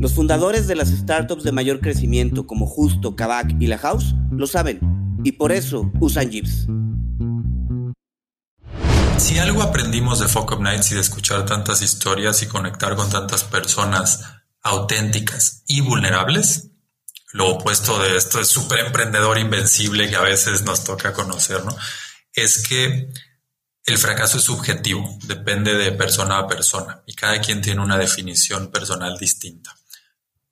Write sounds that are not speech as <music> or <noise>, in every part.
Los fundadores de las startups de mayor crecimiento como Justo, Kavak y La House lo saben y por eso usan Jeeps. Si algo aprendimos de Fuck Up Nights y de escuchar tantas historias y conectar con tantas personas auténticas y vulnerables, lo opuesto de esto es súper emprendedor invencible que a veces nos toca conocer, ¿no? Es que el fracaso es subjetivo, depende de persona a persona y cada quien tiene una definición personal distinta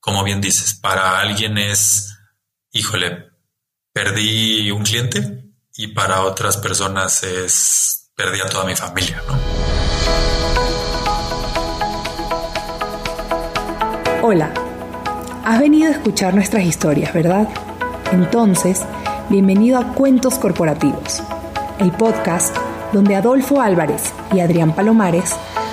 como bien dices, para alguien es, híjole, perdí un cliente y para otras personas es, perdí a toda mi familia, ¿no? Hola, has venido a escuchar nuestras historias, ¿verdad? Entonces, bienvenido a Cuentos Corporativos, el podcast donde Adolfo Álvarez y Adrián Palomares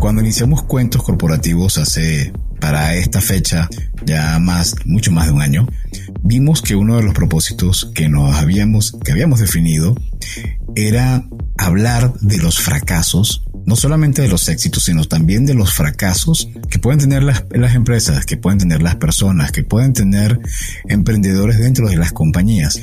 cuando iniciamos cuentos corporativos hace para esta fecha ya más, mucho más de un año, vimos que uno de los propósitos que nos habíamos, que habíamos definido era hablar de los fracasos, no solamente de los éxitos, sino también de los fracasos que pueden tener las, las empresas, que pueden tener las personas, que pueden tener emprendedores dentro de las compañías.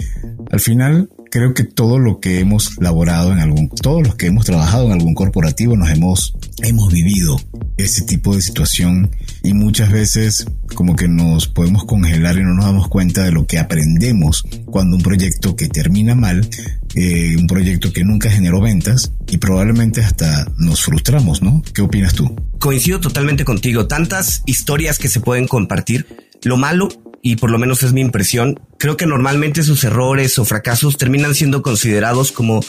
Al final, creo que todo lo que hemos laborado en algún, todos los que hemos trabajado en algún corporativo nos hemos, hemos vivido ese tipo de situación y muchas veces como que nos podemos congelar y no nos damos cuenta de lo que aprendemos cuando un proyecto que termina mal, eh, un proyecto que nunca generó ventas y probablemente hasta nos frustramos, ¿no? ¿Qué opinas tú? Coincido totalmente contigo. Tantas historias que se pueden compartir. Lo malo y por lo menos es mi impresión, creo que normalmente sus errores o fracasos terminan siendo considerados como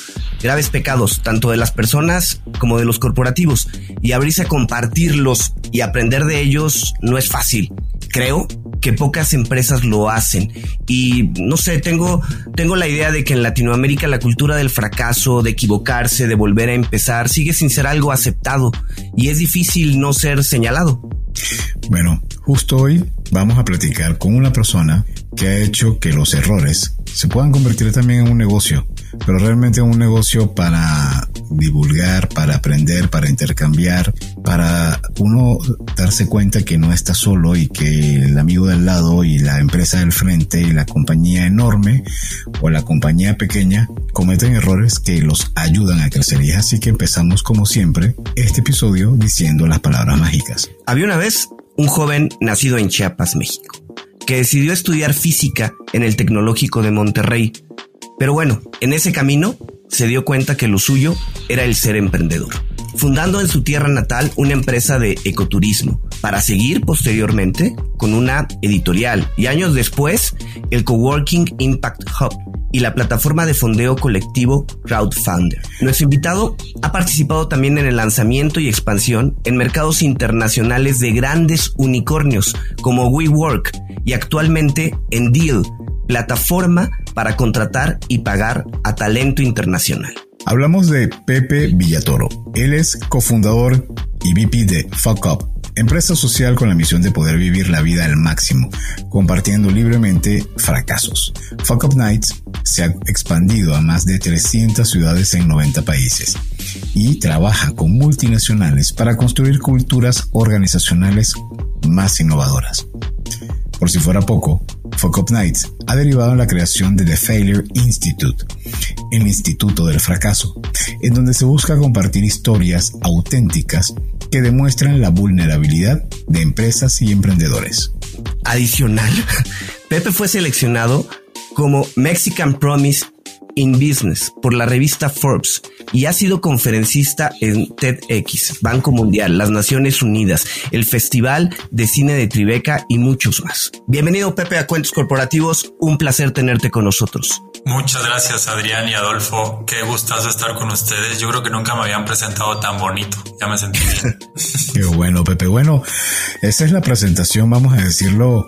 graves pecados, tanto de las personas como de los corporativos, y abrirse a compartirlos y aprender de ellos no es fácil. Creo que pocas empresas lo hacen y no sé, tengo, tengo la idea de que en Latinoamérica la cultura del fracaso, de equivocarse, de volver a empezar, sigue sin ser algo aceptado y es difícil no ser señalado. Bueno, justo hoy vamos a platicar con una persona que ha hecho que los errores se puedan convertir también en un negocio, pero realmente en un negocio para divulgar, para aprender, para intercambiar, para uno darse cuenta que no está solo y que el amigo del lado y la empresa del frente y la compañía enorme o la compañía pequeña cometen errores que los ayudan a crecer. Así que empezamos como siempre este episodio diciendo las palabras mágicas. Había una vez un joven nacido en Chiapas, México, que decidió estudiar física en el Tecnológico de Monterrey. Pero bueno, en ese camino se dio cuenta que lo suyo era el ser emprendedor, fundando en su tierra natal una empresa de ecoturismo, para seguir posteriormente con una editorial y años después el Coworking Impact Hub y la plataforma de fondeo colectivo Crowdfunder. Nuestro invitado ha participado también en el lanzamiento y expansión en mercados internacionales de grandes unicornios como WeWork y actualmente en Deal, plataforma para contratar y pagar a talento internacional. Hablamos de Pepe Villatoro. Él es cofundador y VP de Fuck Up, empresa social con la misión de poder vivir la vida al máximo, compartiendo libremente fracasos. Fuck Up Nights se ha expandido a más de 300 ciudades en 90 países y trabaja con multinacionales para construir culturas organizacionales más innovadoras. Por si fuera poco, Fuck Up Nights ha derivado en la creación de The Failure Institute, el Instituto del Fracaso, en donde se busca compartir historias auténticas que demuestran la vulnerabilidad de empresas y emprendedores. Adicional, <laughs> Pepe fue seleccionado como Mexican Promise in Business por la revista Forbes y ha sido conferencista en TEDx, Banco Mundial, las Naciones Unidas, el Festival de Cine de Tribeca y muchos más. Bienvenido Pepe a Cuentos Corporativos, un placer tenerte con nosotros. Muchas gracias Adrián y Adolfo, qué gustazo estar con ustedes. Yo creo que nunca me habían presentado tan bonito, ya me sentí bien. <laughs> qué bueno Pepe, bueno, esa es la presentación, vamos a decirlo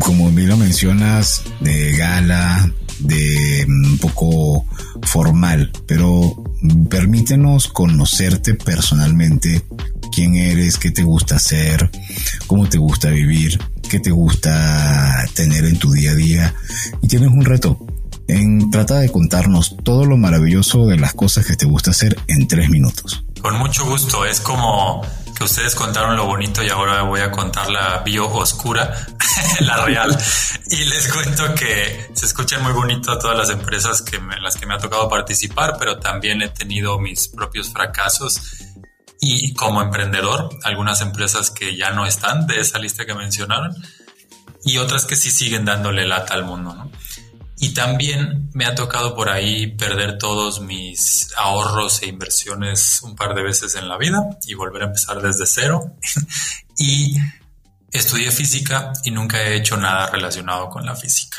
como bien lo mencionas, de gala, de mm, un poco formal, pero permítenos conocerte personalmente, quién eres, qué te gusta hacer, cómo te gusta vivir, qué te gusta tener en tu día a día y tienes un reto. En trata de contarnos todo lo maravilloso de las cosas que te gusta hacer en tres minutos. Con mucho gusto, es como que ustedes contaron lo bonito y ahora voy a contar la bio oscura, <laughs> la real. Y les cuento que se escuchan muy bonito todas las empresas que en las que me ha tocado participar, pero también he tenido mis propios fracasos. Y como emprendedor, algunas empresas que ya no están de esa lista que mencionaron y otras que sí siguen dándole lata al mundo, ¿no? Y también me ha tocado por ahí perder todos mis ahorros e inversiones un par de veces en la vida y volver a empezar desde cero. <laughs> y estudié física y nunca he hecho nada relacionado con la física.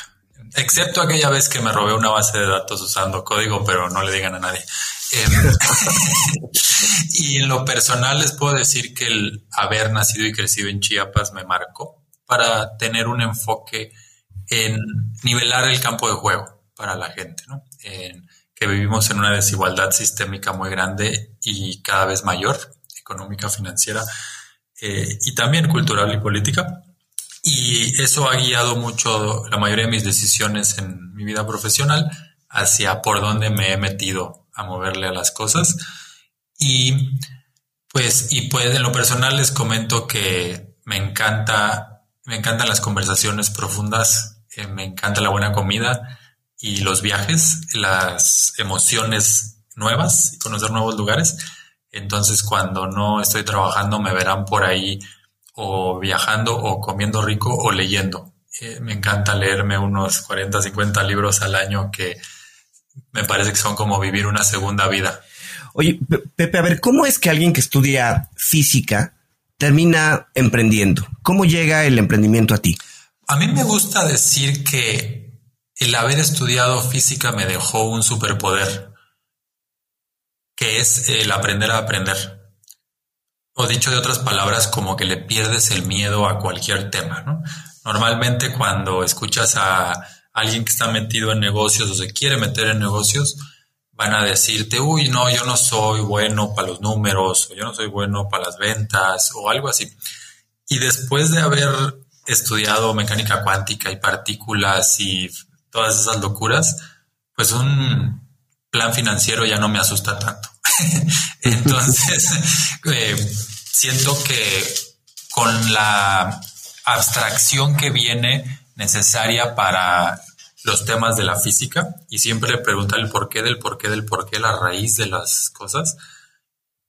Excepto aquella vez que me robé una base de datos usando código, pero no le digan a nadie. Em, <laughs> y en lo personal les puedo decir que el haber nacido y crecido en Chiapas me marcó para tener un enfoque en nivelar el campo de juego para la gente, ¿no? En que vivimos en una desigualdad sistémica muy grande y cada vez mayor, económica, financiera eh, y también cultural y política. Y eso ha guiado mucho la mayoría de mis decisiones en mi vida profesional hacia por dónde me he metido a moverle a las cosas. Y pues, y pues en lo personal les comento que me encanta, me encantan las conversaciones profundas me encanta la buena comida y los viajes, las emociones nuevas y conocer nuevos lugares. Entonces cuando no estoy trabajando me verán por ahí o viajando o comiendo rico o leyendo. Eh, me encanta leerme unos 40, 50 libros al año que me parece que son como vivir una segunda vida. Oye, Pepe, a ver, ¿cómo es que alguien que estudia física termina emprendiendo? ¿Cómo llega el emprendimiento a ti? A mí me gusta decir que el haber estudiado física me dejó un superpoder, que es el aprender a aprender. O dicho de otras palabras, como que le pierdes el miedo a cualquier tema, ¿no? Normalmente cuando escuchas a alguien que está metido en negocios o se quiere meter en negocios, van a decirte, uy, no, yo no soy bueno para los números, o yo no soy bueno para las ventas, o algo así. Y después de haber estudiado mecánica cuántica y partículas y todas esas locuras, pues un plan financiero ya no me asusta tanto. <laughs> Entonces, <laughs> eh, siento que con la abstracción que viene necesaria para los temas de la física y siempre preguntar el porqué del porqué del porqué, la raíz de las cosas,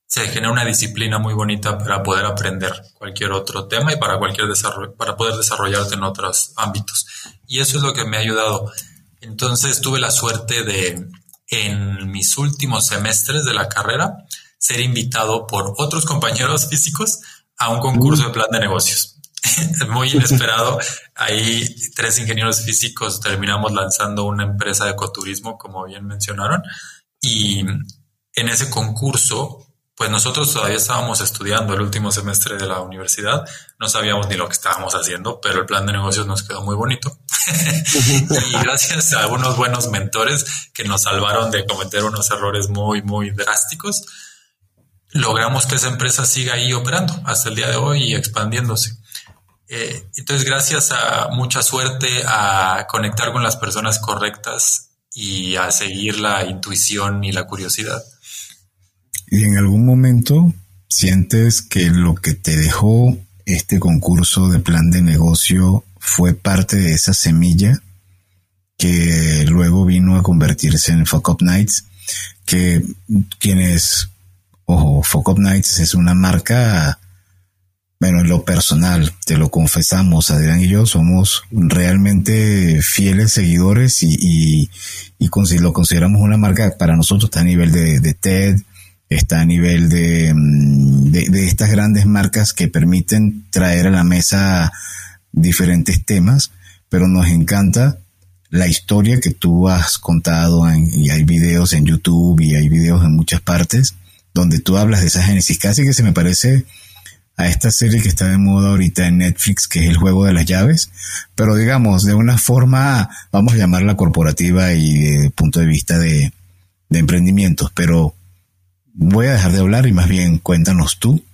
se genera una disciplina muy bonita para poder aprender cualquier otro tema y para cualquier desarrollo, para poder desarrollarte en otros ámbitos. Y eso es lo que me ha ayudado. Entonces tuve la suerte de, en mis últimos semestres de la carrera, ser invitado por otros compañeros <laughs> físicos a un concurso de plan de negocios. <laughs> Muy inesperado. Ahí tres ingenieros físicos terminamos lanzando una empresa de ecoturismo, como bien mencionaron. Y en ese concurso, pues nosotros todavía estábamos estudiando el último semestre de la universidad, no sabíamos ni lo que estábamos haciendo, pero el plan de negocios nos quedó muy bonito. <laughs> y gracias a algunos buenos mentores que nos salvaron de cometer unos errores muy, muy drásticos, logramos que esa empresa siga ahí operando hasta el día de hoy y expandiéndose. Eh, entonces, gracias a mucha suerte, a conectar con las personas correctas y a seguir la intuición y la curiosidad. ¿Y en algún momento sientes que lo que te dejó este concurso de plan de negocio fue parte de esa semilla que luego vino a convertirse en Fuck Up Nights? Que quienes, ojo, Fuck Up Nights es una marca bueno, en lo personal, te lo confesamos, Adrián y yo somos realmente fieles seguidores y, lo consideramos una marca para nosotros está a nivel de TED, está a nivel mm, de, de, estas grandes marcas que permiten traer a la mesa diferentes temas, pero nos encanta la historia que tú has contado y hay videos en YouTube y hay videos en muchas partes donde tú hablas de esa génesis. Casi que se me parece a esta serie que está de moda ahorita en Netflix, que es el juego de las llaves, pero digamos, de una forma, vamos a llamarla corporativa y de punto de vista de, de emprendimientos, pero voy a dejar de hablar y más bien cuéntanos tú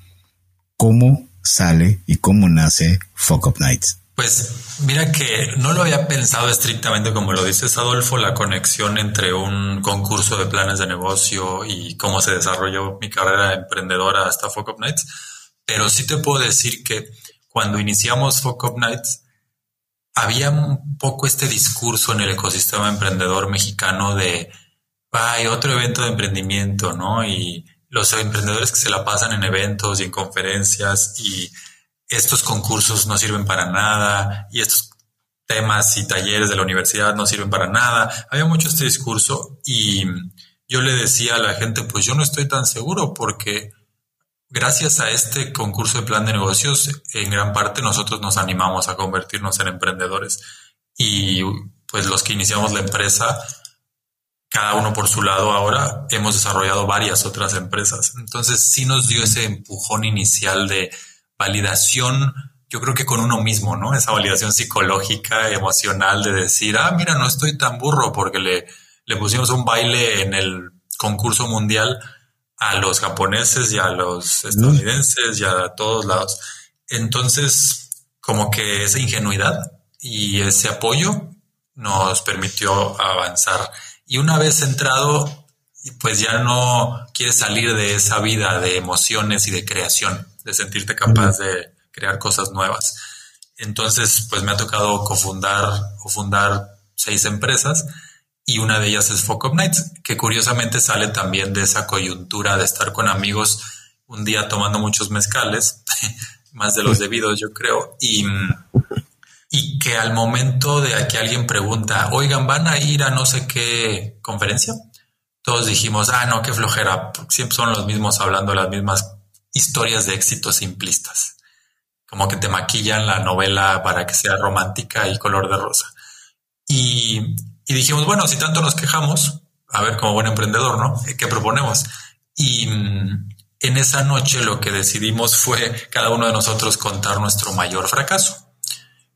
cómo sale y cómo nace Fuck Up Nights. Pues mira que no lo había pensado estrictamente como lo dices Adolfo, la conexión entre un concurso de planes de negocio y cómo se desarrolló mi carrera emprendedora hasta Fuck Up Nights pero sí te puedo decir que cuando iniciamos Fuck Up Nights, había un poco este discurso en el ecosistema emprendedor mexicano de, hay otro evento de emprendimiento, ¿no? Y los emprendedores que se la pasan en eventos y en conferencias y estos concursos no sirven para nada y estos temas y talleres de la universidad no sirven para nada. Había mucho este discurso y yo le decía a la gente, pues yo no estoy tan seguro porque Gracias a este concurso de plan de negocios, en gran parte nosotros nos animamos a convertirnos en emprendedores y pues los que iniciamos la empresa, cada uno por su lado ahora, hemos desarrollado varias otras empresas. Entonces sí nos dio ese empujón inicial de validación, yo creo que con uno mismo, ¿no? Esa validación psicológica, emocional de decir, ah, mira, no estoy tan burro porque le, le pusimos un baile en el concurso mundial a los japoneses y a los estadounidenses y a todos lados. Entonces, como que esa ingenuidad y ese apoyo nos permitió avanzar. Y una vez entrado, pues ya no quieres salir de esa vida de emociones y de creación, de sentirte capaz de crear cosas nuevas. Entonces, pues me ha tocado cofundar o fundar seis empresas y una de ellas es Fuck Up Nights, que curiosamente sale también de esa coyuntura de estar con amigos un día tomando muchos mezcales, <laughs> más de los debidos yo creo, y, y que al momento de que alguien pregunta, oigan, ¿van a ir a no sé qué conferencia? Todos dijimos, ah, no, qué flojera, siempre son los mismos hablando las mismas historias de éxito simplistas, como que te maquillan la novela para que sea romántica y color de rosa. Y y dijimos, bueno, si tanto nos quejamos, a ver, como buen emprendedor, ¿no? ¿Qué proponemos? Y mm, en esa noche lo que decidimos fue cada uno de nosotros contar nuestro mayor fracaso.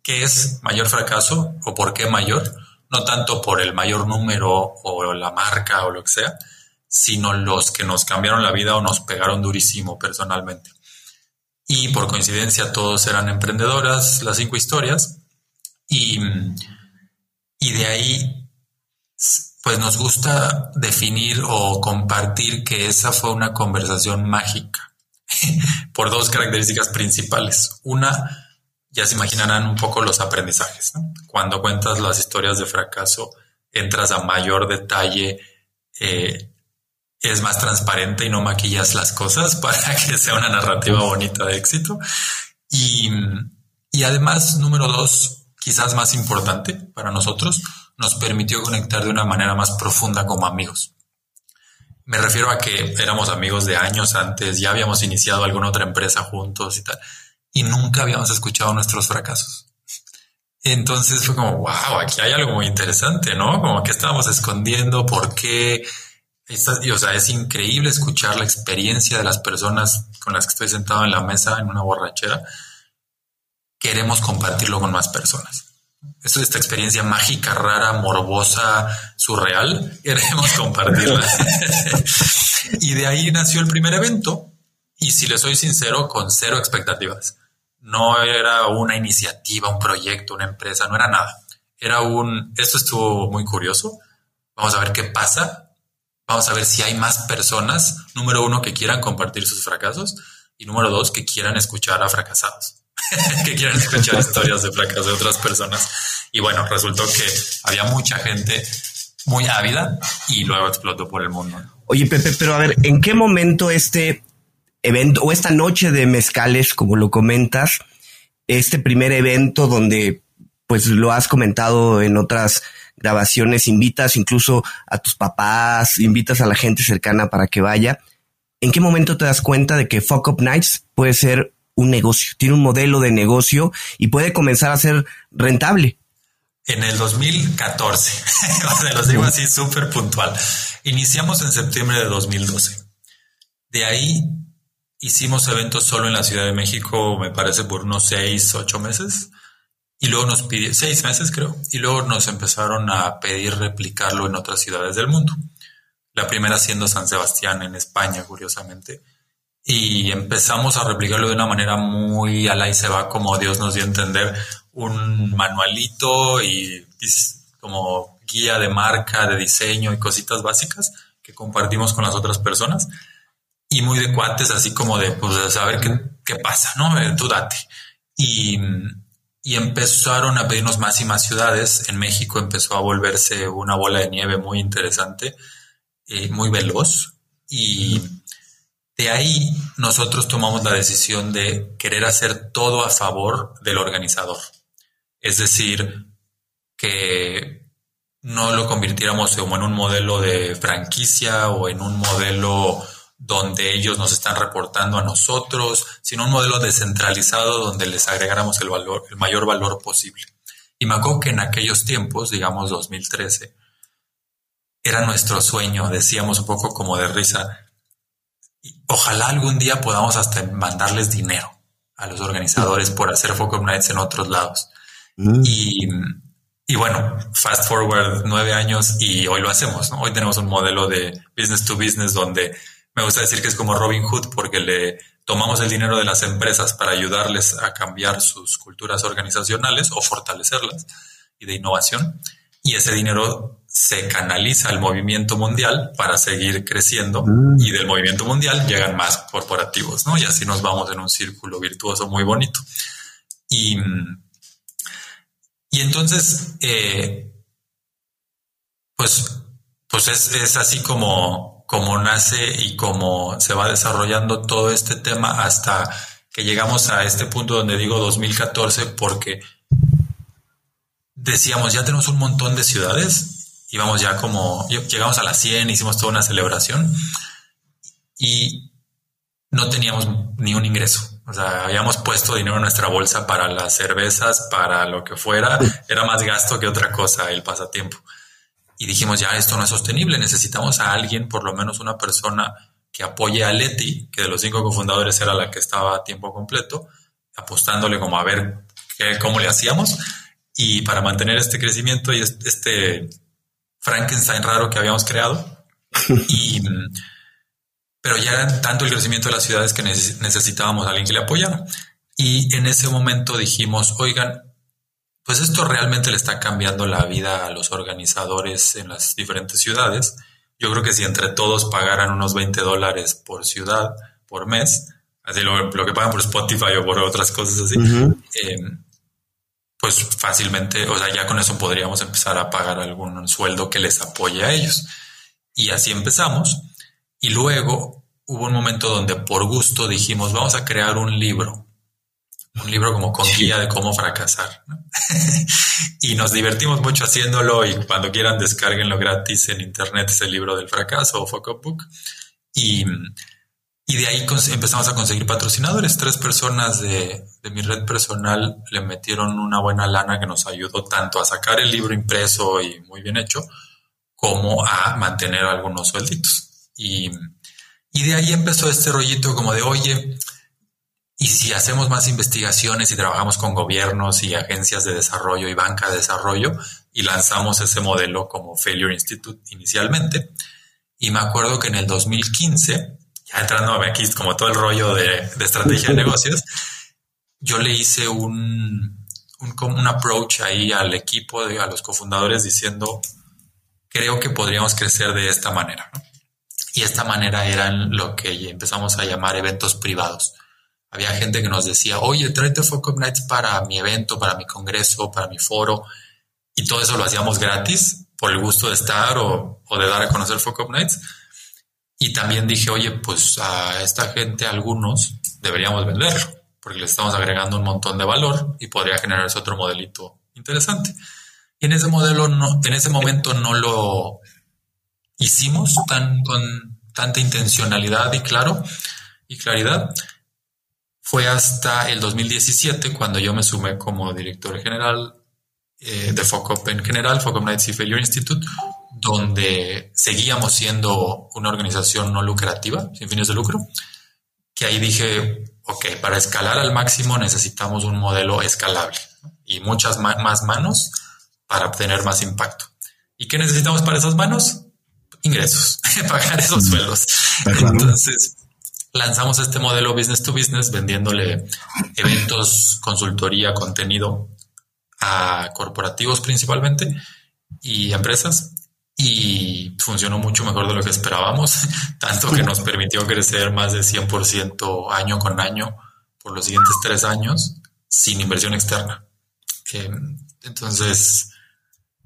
¿Qué es mayor fracaso o por qué mayor? No tanto por el mayor número o la marca o lo que sea, sino los que nos cambiaron la vida o nos pegaron durísimo personalmente. Y por coincidencia todos eran emprendedoras, las cinco historias. Y y de ahí, pues nos gusta definir o compartir que esa fue una conversación mágica <laughs> por dos características principales. Una, ya se imaginarán un poco los aprendizajes. Cuando cuentas las historias de fracaso, entras a mayor detalle, eh, es más transparente y no maquillas las cosas <laughs> para que sea una narrativa bonita de éxito. Y, y además, número dos, quizás más importante para nosotros, nos permitió conectar de una manera más profunda como amigos. Me refiero a que éramos amigos de años antes, ya habíamos iniciado alguna otra empresa juntos y tal, y nunca habíamos escuchado nuestros fracasos. Entonces fue como, wow, aquí hay algo muy interesante, ¿no? Como que estábamos escondiendo, por qué. o sea, es increíble escuchar la experiencia de las personas con las que estoy sentado en la mesa en una borrachera. Queremos compartirlo con más personas. Esto es esta experiencia mágica, rara, morbosa, surreal. <laughs> Queremos compartirla. <laughs> y de ahí nació el primer evento. Y si le soy sincero, con cero expectativas no era una iniciativa, un proyecto, una empresa, no era nada. Era un, esto estuvo muy curioso. Vamos a ver qué pasa. Vamos a ver si hay más personas, número uno, que quieran compartir sus fracasos y número dos, que quieran escuchar a fracasados, <laughs> que quieran escuchar <laughs> historias de fracaso de otras personas. Y bueno, resultó que había mucha gente muy ávida y luego explotó por el mundo. Oye, Pepe, pero a ver, ¿en qué momento este evento o esta noche de mezcales, como lo comentas, este primer evento donde pues lo has comentado en otras grabaciones, invitas incluso a tus papás, invitas a la gente cercana para que vaya. ¿En qué momento te das cuenta de que Fuck Up Nights puede ser un negocio, tiene un modelo de negocio y puede comenzar a ser rentable? En el 2014, se los digo así súper puntual. Iniciamos en septiembre de 2012. De ahí Hicimos eventos solo en la Ciudad de México, me parece, por unos seis, ocho meses. Y luego nos pidieron, seis meses creo, y luego nos empezaron a pedir replicarlo en otras ciudades del mundo. La primera siendo San Sebastián en España, curiosamente. Y empezamos a replicarlo de una manera muy a y se va, como Dios nos dio a entender, un manualito y como guía de marca, de diseño y cositas básicas que compartimos con las otras personas y muy de cuates, así como de, pues, saber qué, qué pasa, ¿no? Eh, tú date. Y, y empezaron a pedirnos más y más ciudades. En México empezó a volverse una bola de nieve muy interesante, eh, muy veloz. Y de ahí nosotros tomamos la decisión de querer hacer todo a favor del organizador. Es decir, que no lo convirtiéramos como en un modelo de franquicia o en un modelo donde ellos nos están reportando a nosotros, sino un modelo descentralizado donde les agregáramos el valor, el mayor valor posible. Y me acuerdo que en aquellos tiempos, digamos 2013, era nuestro sueño, decíamos un poco como de risa, ojalá algún día podamos hasta mandarles dinero a los organizadores por hacer Focus Nights en otros lados. Mm. Y, y, bueno, fast forward nueve años y hoy lo hacemos. Hoy tenemos un modelo de business to business donde me gusta decir que es como Robin Hood porque le tomamos el dinero de las empresas para ayudarles a cambiar sus culturas organizacionales o fortalecerlas y de innovación. Y ese dinero se canaliza al movimiento mundial para seguir creciendo mm. y del movimiento mundial llegan más corporativos, ¿no? Y así nos vamos en un círculo virtuoso muy bonito. Y, y entonces, eh, pues, pues es, es así como cómo nace y cómo se va desarrollando todo este tema hasta que llegamos a este punto donde digo 2014 porque decíamos ya tenemos un montón de ciudades íbamos ya como llegamos a las 100 hicimos toda una celebración y no teníamos ni un ingreso. O sea habíamos puesto dinero en nuestra bolsa para las cervezas para lo que fuera era más gasto que otra cosa el pasatiempo y dijimos, ya esto no es sostenible, necesitamos a alguien, por lo menos una persona que apoye a Leti, que de los cinco cofundadores era la que estaba a tiempo completo, apostándole como a ver qué, cómo le hacíamos. Y para mantener este crecimiento y este Frankenstein raro que habíamos creado. <laughs> y, pero ya era tanto el crecimiento de las ciudades que necesitábamos a alguien que le apoyara. Y en ese momento dijimos, oigan, pues esto realmente le está cambiando la vida a los organizadores en las diferentes ciudades. Yo creo que si entre todos pagaran unos 20 dólares por ciudad, por mes, así lo, que pagan por Spotify o por otras cosas así, em, pues fácilmente, o sea, ya con eso podríamos empezar a pagar algún sueldo que les apoye a ellos. Y así empezamos. Y luego hubo un momento donde por gusto dijimos, vamos a crear un libro un libro como con guía de cómo fracasar. <laughs> y nos divertimos mucho haciéndolo y cuando quieran descarguenlo gratis en internet es el libro del fracaso o Fuck Up Book. Y, y de ahí empezamos a conseguir patrocinadores. Tres personas de, de, mi red personal le metieron una buena lana que nos ayudó tanto a sacar el libro impreso y muy bien hecho, como a mantener algunos suelditos. Y, y de ahí empezó este rollito como de, oye, y si hacemos más investigaciones y trabajamos con gobiernos y agencias de desarrollo y banca de desarrollo y lanzamos ese modelo como Failure Institute inicialmente. Y me acuerdo que en el 2015, ya entrando aquí como todo el rollo de, estrategia de <laughs> negocios, yo le hice un, un, approach ahí al equipo, de, a los cofundadores diciendo, creo que podríamos crecer de esta manera. Y esta manera eran lo que empezamos a llamar eventos privados había gente que nos decía, oye, tráete Fuck Up Nights para mi evento, para mi congreso, para mi foro. Y todo eso lo hacíamos gratis por el gusto de estar o, de dar a conocer Fuck Up Nights. Y también dije, oye, pues a esta gente, algunos, deberíamos venderlo, porque le estamos agregando un montón de valor y podría generarse otro modelito interesante. Y en ese modelo, no, en ese momento no lo hicimos tan con tanta intencionalidad y claro y claridad fue hasta el 2017 cuando yo me sumé como director general eh, de FOCOP en general, FOCOP Nights y Failure Institute, donde seguíamos siendo una organización no lucrativa, sin fines de lucro, que ahí dije, ok, para escalar al máximo necesitamos un modelo escalable y muchas más manos para obtener más impacto. ¿Y qué necesitamos para esas manos? Ingresos, <laughs> pagar esos mm. sueldos. Entonces, lanzamos este modelo business to business vendiéndole eventos, consultoría, contenido a corporativos principalmente y empresas y funcionó mucho mejor de lo que esperábamos, <laughs> tanto que nos permitió crecer más de 100% año con año por los siguientes tres años sin inversión externa. entonces,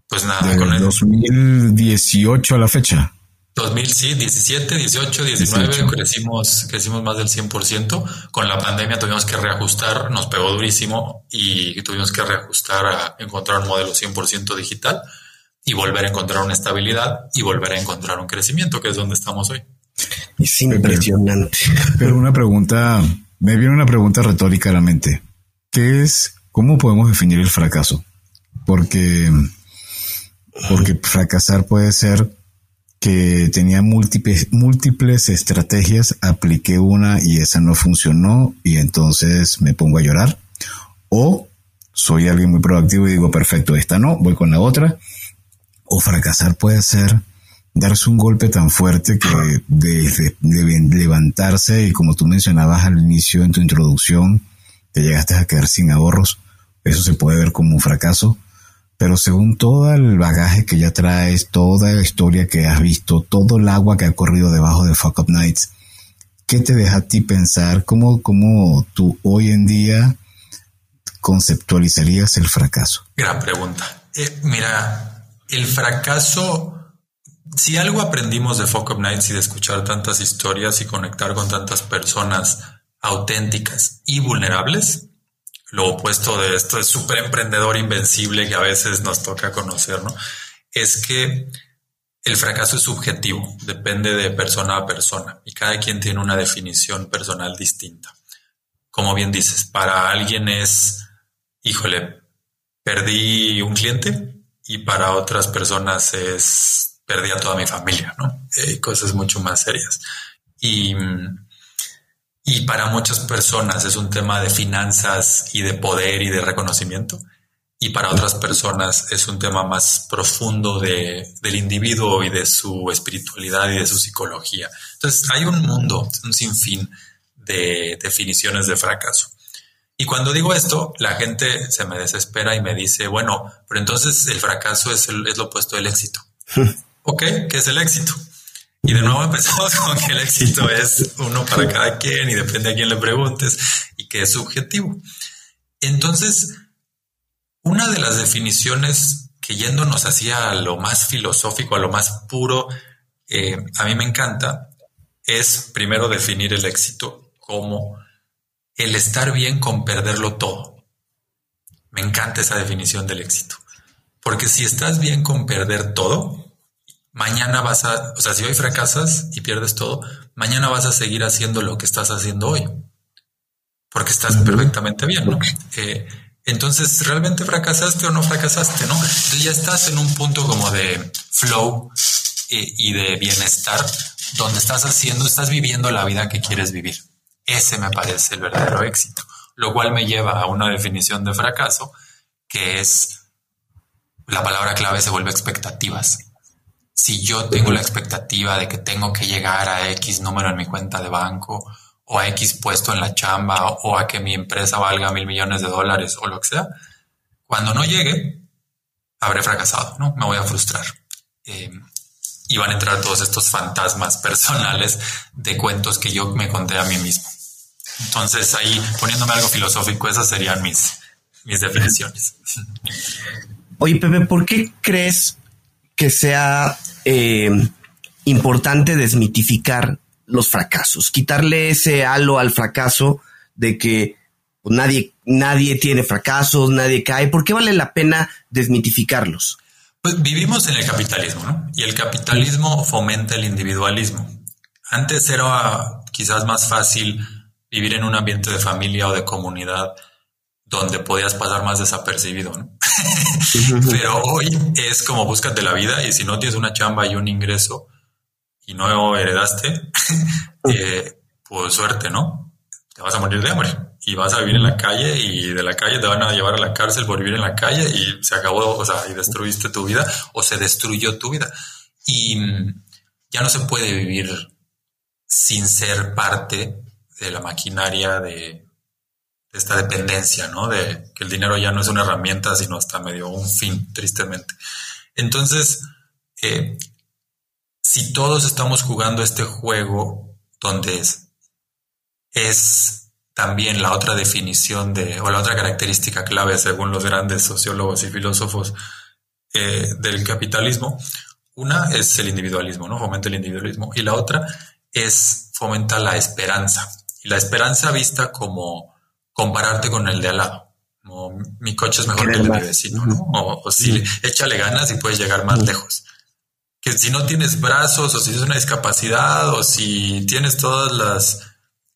pues nada, con el 2018 a la fecha. 2017, 18, 19 crecimos, crecimos más del 100%. Con la pandemia tuvimos que reajustar, nos pegó durísimo y tuvimos que reajustar a encontrar un modelo 100% digital y volver a encontrar una estabilidad y volver a encontrar un crecimiento, que es donde estamos hoy. Es impresionante. Pero una pregunta, me viene una pregunta retórica a la mente. ¿Qué es, cómo podemos definir el fracaso? Porque, porque fracasar puede ser que tenía múltiples, múltiples estrategias, apliqué una y esa no funcionó y entonces me pongo a llorar. O soy alguien muy proactivo y digo, perfecto, esta no, voy con la otra. O fracasar puede ser darse un golpe tan fuerte que de, levantarse y como tú mencionabas al inicio en tu introducción, te llegaste a quedar sin ahorros. Eso se puede ver como un fracaso pero según todo el bagaje que ya traes, toda la historia que has visto, todo el agua que ha corrido debajo de Fuck Up Nights, ¿qué te deja a ti pensar? ¿Cómo, cómo tú hoy en día conceptualizarías el fracaso? Gran pregunta. Eh, mira, el fracaso, si algo aprendimos de Fuck Up Nights y de escuchar tantas historias y conectar con tantas personas auténticas y vulnerables, lo opuesto de esto es súper emprendedor invencible que a veces nos toca conocer, ¿no? Es que el fracaso es subjetivo, depende de persona a persona y cada quien tiene una definición personal distinta. Como bien dices, para alguien es, híjole, perdí un cliente y para otras personas es, perdí a toda mi familia, ¿no? Eh, cosas mucho más serias. Y y para muchas personas es un tema de finanzas y de poder y de reconocimiento. Y para otras personas es un tema más profundo de, del individuo y de su espiritualidad y de su psicología. Entonces hay un mundo, un sinfín de definiciones de fracaso. Y cuando digo esto, la gente se me desespera y me dice, bueno, pero entonces el fracaso es, es lo opuesto del éxito. <laughs> ok, ¿qué es el éxito? Y de nuevo <laughs> empezamos con que el éxito es uno para cada quien y depende a quién le preguntes y que es subjetivo. Entonces, una de las definiciones que yéndonos hacia lo más filosófico, a lo más puro, eh, a mí me encanta, es primero definir el éxito como el estar bien con perderlo todo. Me encanta esa definición del éxito. Porque si estás bien con perder todo, mañana vas a, o sea, si hoy fracasas y pierdes todo, mañana vas a seguir haciendo lo que estás haciendo hoy. Porque estás perfectamente bien, ¿no? Eh, entonces, ¿realmente fracasaste o no fracasaste, no? Entonces ya estás en un punto como de flow eh, y de bienestar donde estás haciendo, estás viviendo la vida que quieres vivir. Ese me parece el verdadero éxito, lo cual me lleva a una definición de fracaso que es la palabra clave se vuelve expectativas. Si yo tengo la expectativa de que tengo que llegar a X número en mi cuenta de banco o a X puesto en la chamba o a que mi empresa valga mil millones de dólares o lo que sea, cuando no llegue, habré fracasado, ¿no? Me voy a frustrar. Eh, y van a entrar todos estos fantasmas personales de cuentos que yo me conté a mí mismo. Entonces ahí poniéndome algo filosófico, esas serían mis, mis definiciones. Oye, Pepe, ¿por qué crees que sea eh, importante desmitificar los fracasos? Quitarle ese halo al fracaso de que pues, nadie, nadie tiene fracasos, nadie cae. ¿Por qué vale la pena desmitificarlos? Pues vivimos en el capitalismo, ¿no? Y el capitalismo fomenta el individualismo. Antes era quizás más fácil vivir en un ambiente de familia o de comunidad donde podías pasar más desapercibido, ¿no? Pero hoy es como búscate la vida y si no tienes una chamba y un ingreso y no heredaste, <laughs> eh, pues suerte, ¿no? Te vas a morir de hambre y vas a vivir en la calle y de la calle te van a llevar a la cárcel por vivir en la calle y se acabó, o sea, y destruiste tu vida o se destruyó tu vida. Y mm, ya no se puede vivir sin ser parte de la maquinaria de, esta dependencia, ¿no? De que el dinero ya no es una herramienta, sino hasta medio un fin, tristemente. Entonces, eh, si todos estamos jugando este juego donde es, también la otra definición de, o la otra característica clave, según los grandes sociólogos y filósofos eh, del capitalismo, una es el individualismo, ¿no? Fomenta el individualismo. Y la otra es fomenta la esperanza. Y la esperanza vista como compararte con el de al lado. Mi coche es mejor que el de mi vecino, ¿no? O, si échale ganas y puedes llegar más lejos. Que si no tienes brazos, o si tienes una discapacidad, o si tienes todas las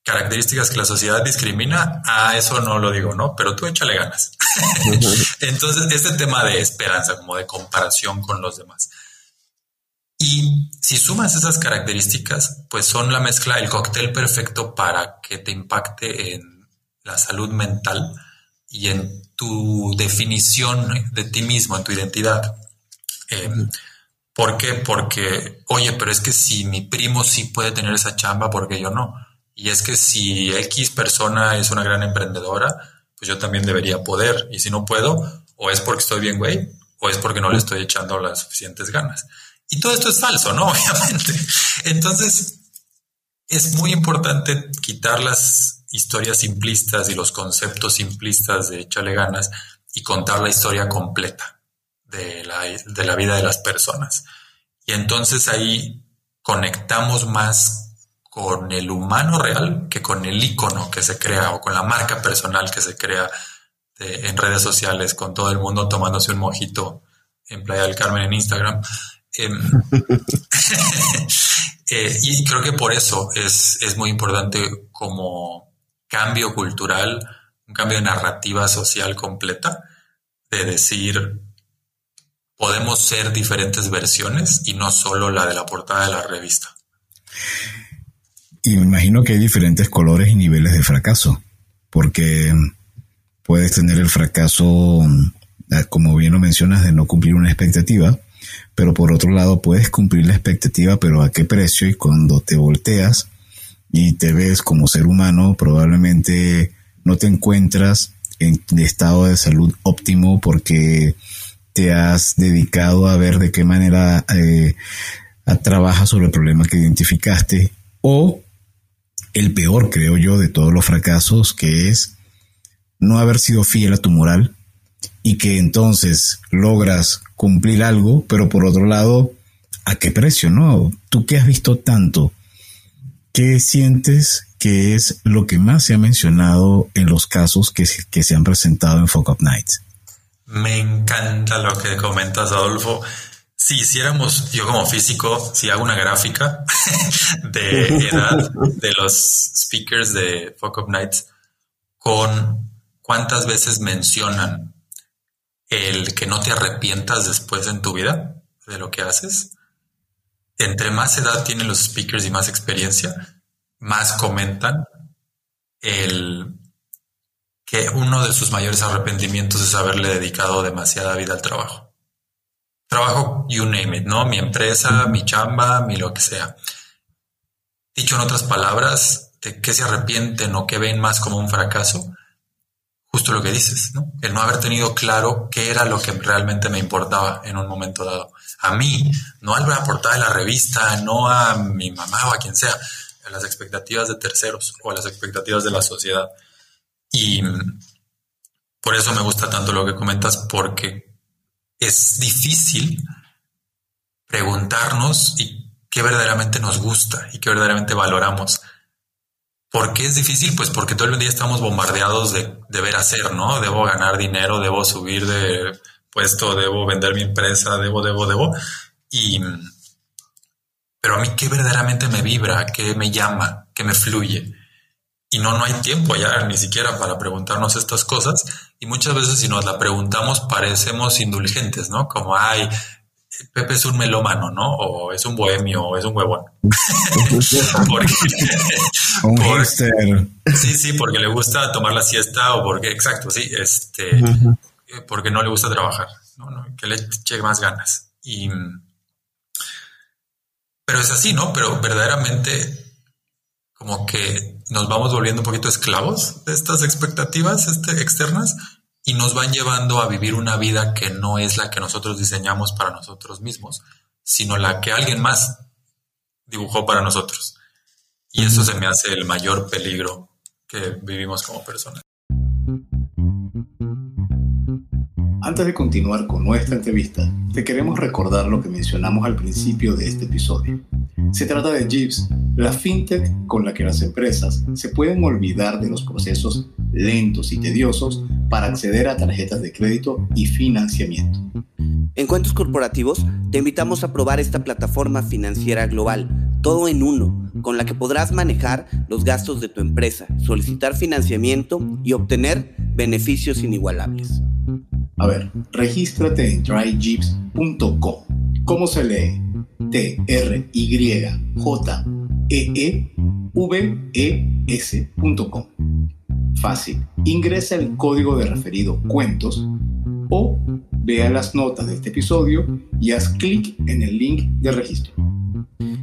características que la sociedad discrimina, a eso no lo digo, ¿no? Pero tú échale ganas. <laughs> Entonces, este tema de esperanza, como de comparación con los demás. Y si sumas esas características, pues son la mezcla, el cóctel perfecto para que te impacte en la salud mental y en tu definición de ti mismo, en tu identidad. Eh, ¿Por qué? Porque, oye, pero es que si mi primo sí puede tener esa chamba, porque yo no? Y es que si X persona es una gran emprendedora, pues yo también debería poder. Y si no puedo, o es porque estoy bien, güey, o es porque no le estoy echando las suficientes ganas. Y todo esto es falso, ¿no? <laughs> Obviamente. Entonces, es muy importante quitar las historias simplistas y los conceptos simplistas de échale ganas y contar la historia completa de la, de la vida de las personas. Y entonces ahí conectamos más con el humano real que con el icono que se crea o con la marca personal que se crea en redes sociales, con todo el mundo tomándose un mojito en Playa del Carmen en Instagram. Em, <laughs> eh, y creo que por eso es, es muy importante como cambio cultural, un cambio de narrativa social completa, de decir, podemos ser diferentes versiones y no solo la de la portada de la revista. Y me imagino que hay diferentes colores y niveles de fracaso, porque puedes tener el fracaso, ah, como bien lo mencionas, de no cumplir una expectativa, pero por otro lado puedes cumplir la expectativa, pero a qué precio y cuando te volteas y te ves como ser humano, probablemente no te encuentras en estado de salud óptimo porque te has dedicado a ver de qué manera eh, trabajas sobre el problema que identificaste o el peor, creo yo, de todos los fracasos, que es no haber sido fiel a tu moral y que entonces logras cumplir algo, pero por otro lado, ¿a qué precio? ¿No? Tú que has visto tanto, ¿qué sientes ¿qué es lo que más se ha mencionado en los casos que, que se han presentado en Fuck Up Nights? Me encanta lo que comentas, Adolfo. Si hiciéramos, yo como físico, si hago una gráfica <laughs> de <laughs> edad de los speakers de Fuck Up Nights con cuántas veces mencionan el que no te arrepientas después en tu vida de lo que haces. Entre más edad tienen los speakers y más experiencia, más comentan el que uno de sus mayores arrepentimientos es haberle dedicado demasiada vida al trabajo. Trabajo, you name it, ¿no? Mi empresa, mi chamba, mi lo que sea. Dicho en otras palabras, de qué se arrepienten o qué ven más como un fracaso, justo lo que dices, ¿no? El no haber tenido claro qué era lo que realmente me importaba en un momento dado. A mí, no a la portada de la revista, no a mi mamá o a quien sea, a las expectativas de terceros o a las expectativas de la sociedad. Y por eso me gusta tanto lo que comentas, porque es difícil preguntarnos y qué verdaderamente nos gusta y qué verdaderamente valoramos. ¿Por qué es difícil? Pues porque todo el día estamos bombardeados de deber hacer, ¿no? Debo ganar dinero, debo subir de puesto, debo vender mi empresa, debo, debo, debo. Y, pero a mí qué verdaderamente me vibra, qué me llama, qué me fluye y no, no hay tiempo ya ni siquiera para preguntarnos estas cosas. Y muchas veces si nos la preguntamos parecemos indulgentes, ¿no? Como, ay, Pepe es un melómano, ¿no? O es un bohemio, o es un huevón. <laughs> porque, un Sí, sí, porque le gusta tomar la siesta o porque, exacto, sí, este, porque no le gusta trabajar, ¿no? ¿no? Que le eche más ganas. Y, pero es así, ¿no? Pero verdaderamente como que nos vamos volviendo un poquito esclavos de estas expectativas este, externas y nos van llevando a vivir una vida que no es la que nosotros diseñamos para nosotros mismos, sino la que alguien más dibujó para nosotros. Y eso se me hace el mayor peligro que vivimos como personas. Antes de continuar con nuestra entrevista, te queremos recordar lo que mencionamos al principio de este episodio. Se trata de Jeeves, la fintech con la que las empresas se pueden olvidar de los procesos lentos y tediosos para acceder a tarjetas de crédito y financiamiento. En Cuentos Corporativos te invitamos a probar esta plataforma financiera global, todo en uno, con la que podrás manejar los gastos de tu empresa, solicitar financiamiento y obtener beneficios inigualables. A ver, regístrate en tryjeeps.com. ¿Cómo se lee? T-R-Y-J-E-E-V-E-S.com. Fácil. Ingresa el código de referido cuentos o vea las notas de este episodio y haz clic en el link de registro.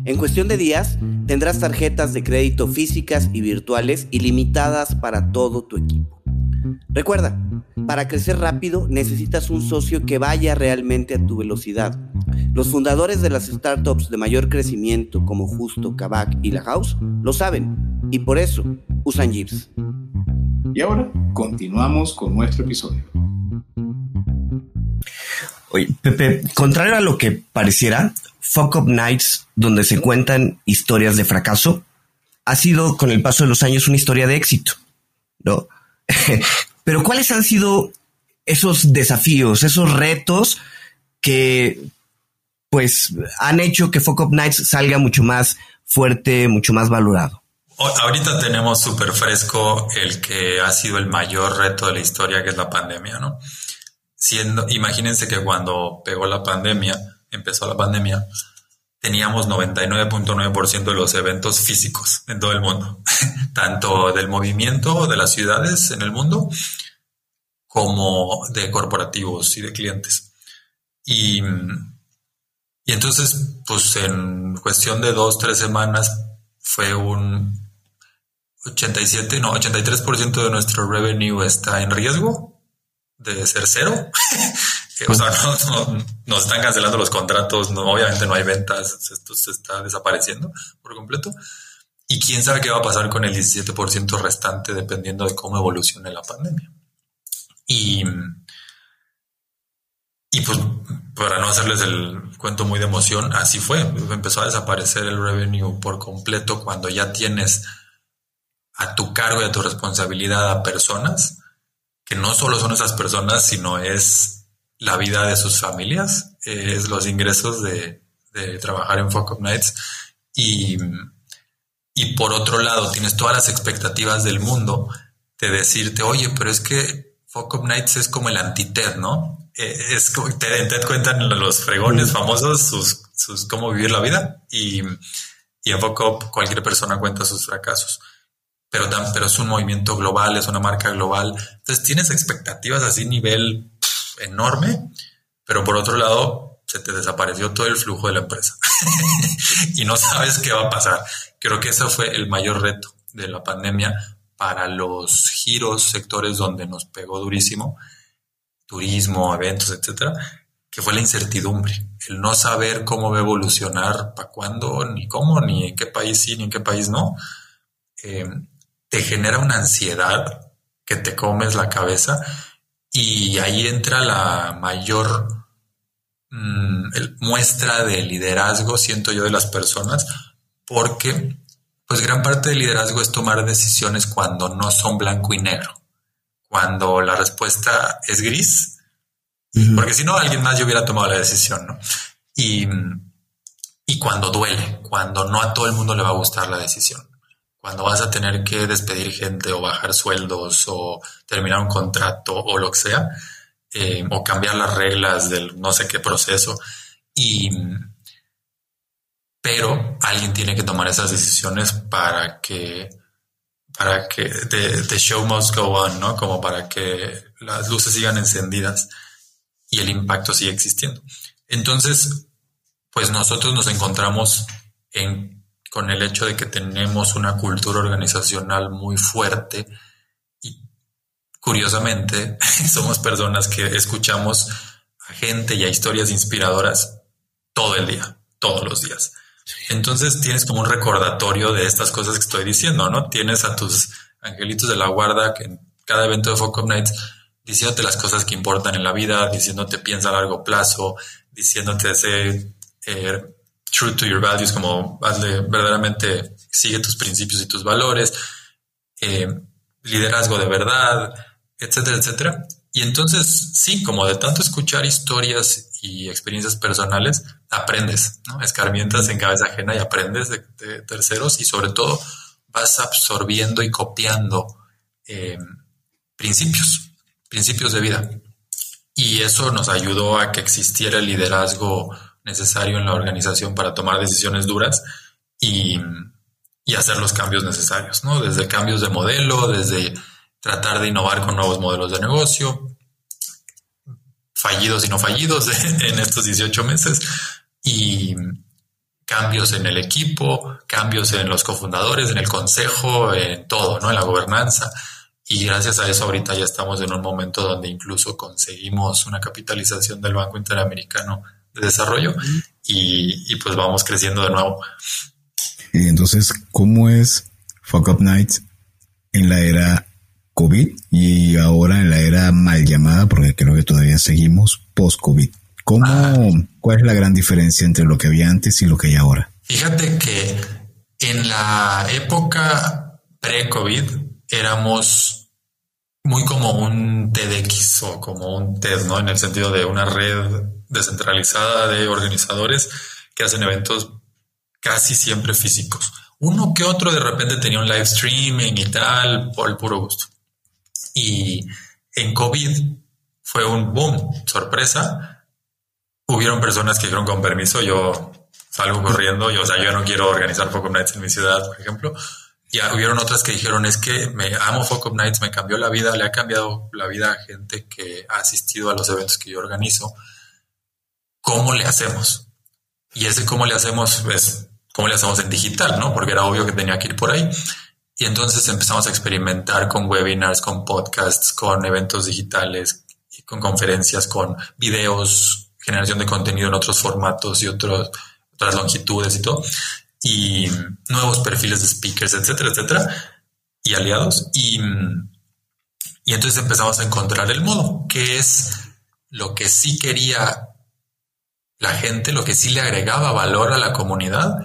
En cuestión de días, tendrás tarjetas de crédito físicas y virtuales ilimitadas para todo tu equipo. Recuerda, para crecer rápido necesitas un socio que vaya realmente a tu velocidad. Los fundadores de las startups de mayor crecimiento como Justo, Kavak y La House lo saben y por eso usan Jeeps. Y ahora continuamos con nuestro episodio. Oye, Pepe, contrario a lo que pareciera, Fuck Up Nights, donde se cuentan historias de fracaso, ha sido con el paso de los años una historia de éxito, ¿no? <laughs> Pero ¿cuáles han sido esos desafíos, esos retos que pues han hecho que Fuck Up Nights salga mucho más fuerte, mucho más valorado? Ahorita tenemos súper fresco el que ha sido el mayor reto de la historia, que es la pandemia, ¿no? Siendo, imagínense que cuando pegó la pandemia, empezó la pandemia, teníamos 99.9% de los eventos físicos en todo el mundo, <laughs> tanto del movimiento de las ciudades en el mundo como de corporativos y de clientes. Y, y entonces, pues en cuestión de dos, tres semanas fue un 87, no, 83% de nuestro revenue está en riesgo de ser cero. <laughs> o sea, <laughs> no, nos están cancelando los contratos, no, obviamente no hay ventas, esto se está desapareciendo por completo. Y quién sabe qué va a pasar con el 17% restante dependiendo de cómo evolucione la pandemia. Y, y pues para no hacerles el cuento muy de emoción, así fue. Empezó a desaparecer el revenue por completo cuando ya tienes a tu cargo y a tu responsabilidad a personas que no solo son esas personas, sino es la vida de sus familias, es los ingresos de, trabajar en Fuck Up Nights y, y por otro lado tienes todas las expectativas del mundo de decirte, oye, pero es que Fuck Up Nights es como el anti-TED, ¿no? Eh, es como en TED cuentan los fregones famosos sus, sus cómo vivir la vida y, y en Fuck Up cualquier persona cuenta sus fracasos pero, pero es un movimiento global, es una marca global. Entonces tienes expectativas así nivel enorme, pero por otro lado se te desapareció todo el flujo de la empresa <laughs> y no sabes qué va a pasar. Creo que ese fue el mayor reto de la pandemia para los giros, sectores donde nos pegó durísimo, turismo, eventos, etcétera, que fue la incertidumbre, el no saber cómo va a evolucionar, para cuándo, ni cómo, ni en qué país sí, ni en qué país no. Eh, te genera una ansiedad que te comes la cabeza y ahí entra la mayor mm, muestra de liderazgo, siento yo, de las personas, porque pues gran parte del liderazgo es tomar decisiones cuando no son blanco y negro, cuando la respuesta es gris, porque si no, alguien más yo hubiera tomado la decisión, ¿no? Y, y cuando duele, cuando no a todo el mundo le va a gustar la decisión cuando vas a tener que despedir gente o bajar sueldos o terminar un contrato o lo que sea, eh, o cambiar las reglas del no sé qué proceso. Y, pero alguien tiene que tomar esas decisiones para que, para que the, show must go on, ¿no? Como para que las luces sigan encendidas y el impacto siga existiendo. Entonces, pues nosotros nos encontramos en con el hecho de que tenemos una cultura organizacional muy fuerte y curiosamente <laughs> somos personas que escuchamos a gente y a historias inspiradoras todo el día, todos los días. Entonces tienes como un recordatorio de estas cosas que estoy diciendo, ¿no? Tienes a tus angelitos de la guarda que en cada evento de Focus Nights diciéndote las cosas que importan en la vida, diciéndote piensa a largo plazo, diciéndote ese eh, true to your values, como verdaderamente, sigue tus principios y tus valores, eh, liderazgo de verdad, etcétera, etcétera. Y entonces, sí, como de tanto escuchar historias y experiencias personales, aprendes. Escarmientas en cabeza ajena y aprendes de, terceros y sobre todo vas absorbiendo y copiando eh, principios, principios de vida. Y eso nos ayudó a que existiera el liderazgo necesario en la organización para tomar decisiones duras y, hacer los cambios necesarios, ¿no? Desde cambios de modelo, desde tratar de innovar con nuevos modelos de negocio, fallidos y no fallidos <laughs> en estos 18 meses, y cambios en el equipo, cambios en los cofundadores, en el consejo, en todo, ¿no? En la gobernanza. Y gracias a eso ahorita ya estamos en un momento donde incluso conseguimos una capitalización del Banco Interamericano de desarrollo y, pues vamos creciendo de nuevo. Y entonces, ¿cómo es Fuck Up Nights en la era COVID y ahora en la era mal llamada, porque creo que todavía seguimos post-COVID? ¿Cómo, ah. ¿Cuál es la gran diferencia entre lo que había antes y lo que hay ahora? Fíjate que en la época pre-COVID éramos muy como un TEDx o como un TED, ¿no? En el sentido de una red descentralizada de organizadores que hacen eventos casi siempre físicos. Uno que otro de repente tenía un live streaming y tal, por el puro gusto. Y en COVID fue un boom, sorpresa. Hubieron personas que dijeron con permiso, yo salgo corriendo, yo, o sea, yo no quiero organizar Focus Nights en mi ciudad, por ejemplo. Y hubieron otras que dijeron, es que me amo Focus Nights, me cambió la vida, le ha cambiado la vida a gente que ha asistido a los eventos que yo organizo ¿cómo le hacemos? Y ese cómo le hacemos es cómo le hacemos en digital, ¿no? Porque era obvio que tenía que ir por ahí. Y entonces empezamos a experimentar con webinars, con podcasts, con eventos digitales, con conferencias, con videos, generación de contenido en otros formatos y otras longitudes y todo. Y nuevos perfiles de speakers, etcétera, etcétera. Y aliados. Y, y entonces empezamos a encontrar el modo, que es lo que sí quería la gente, lo que sí le agregaba valor a la comunidad,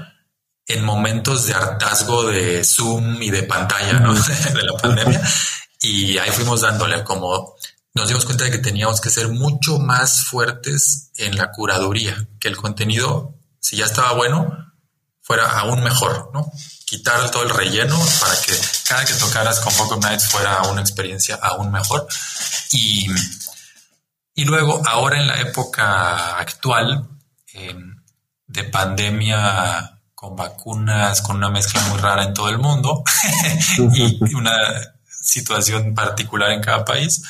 en momentos de hartazgo de Zoom y de pantalla, ¿no? <laughs> de la pandemia. Y ahí fuimos dándole como nos dimos cuenta de que teníamos que ser mucho más fuertes en la curaduría, que el contenido, si ya estaba bueno, fuera aún mejor, ¿no? Quitar todo el relleno para que cada que tocaras con Pokémon Nights fuera una experiencia aún mejor. Y, y luego, ahora en la época actual, em, de pandemia con vacunas, con una mezcla muy rara en todo el mundo <laughs> y una situación particular en cada país,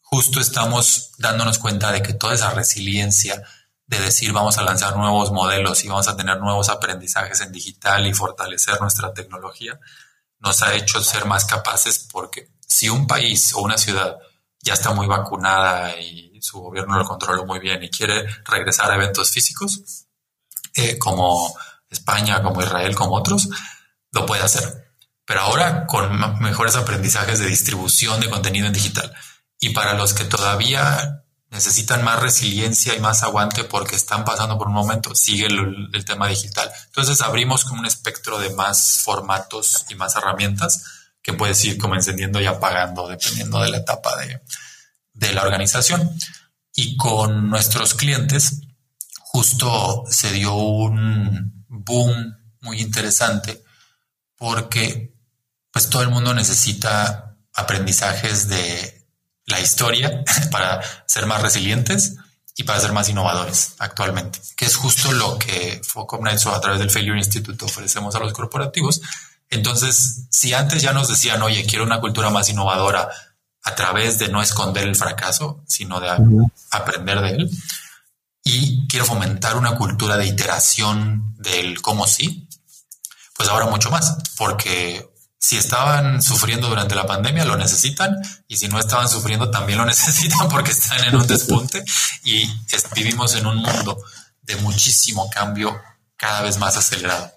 justo estamos dándonos cuenta de que toda esa resiliencia de decir vamos a lanzar nuevos modelos y vamos a tener nuevos aprendizajes en digital y fortalecer nuestra tecnología, nos ha hecho ser más capaces porque si un país o una ciudad ya está muy vacunada y su gobierno lo controla muy bien y quiere regresar a eventos físicos, eh, como España, como Israel, como otros, lo puede hacer. Pero ahora con mejores aprendizajes de distribución de contenido en digital y para los que todavía necesitan más resiliencia y más aguante porque están pasando por un momento, sigue el, tema digital. Entonces abrimos como un espectro de más formatos y más herramientas que puedes ir como encendiendo y apagando dependiendo de la etapa de, de la organización. Y con nuestros clientes justo se dio un boom muy interesante porque pues todo el mundo necesita aprendizajes de la historia <laughs> para ser más resilientes y para ser más innovadores actualmente, que es justo lo que Focom Nights a través del Failure Institute ofrecemos a los corporativos. Entonces, si antes ya nos decían, oye, quiero una cultura más innovadora a través de no esconder el fracaso, sino de aprender de él, y quiero fomentar una cultura de iteración del cómo sí, pues ahora mucho más, porque si estaban sufriendo durante la pandemia, lo necesitan, y si no estaban sufriendo, también lo <laughs> necesitan porque están en un despunte y vivimos en un mundo de muchísimo cambio cada vez más acelerado,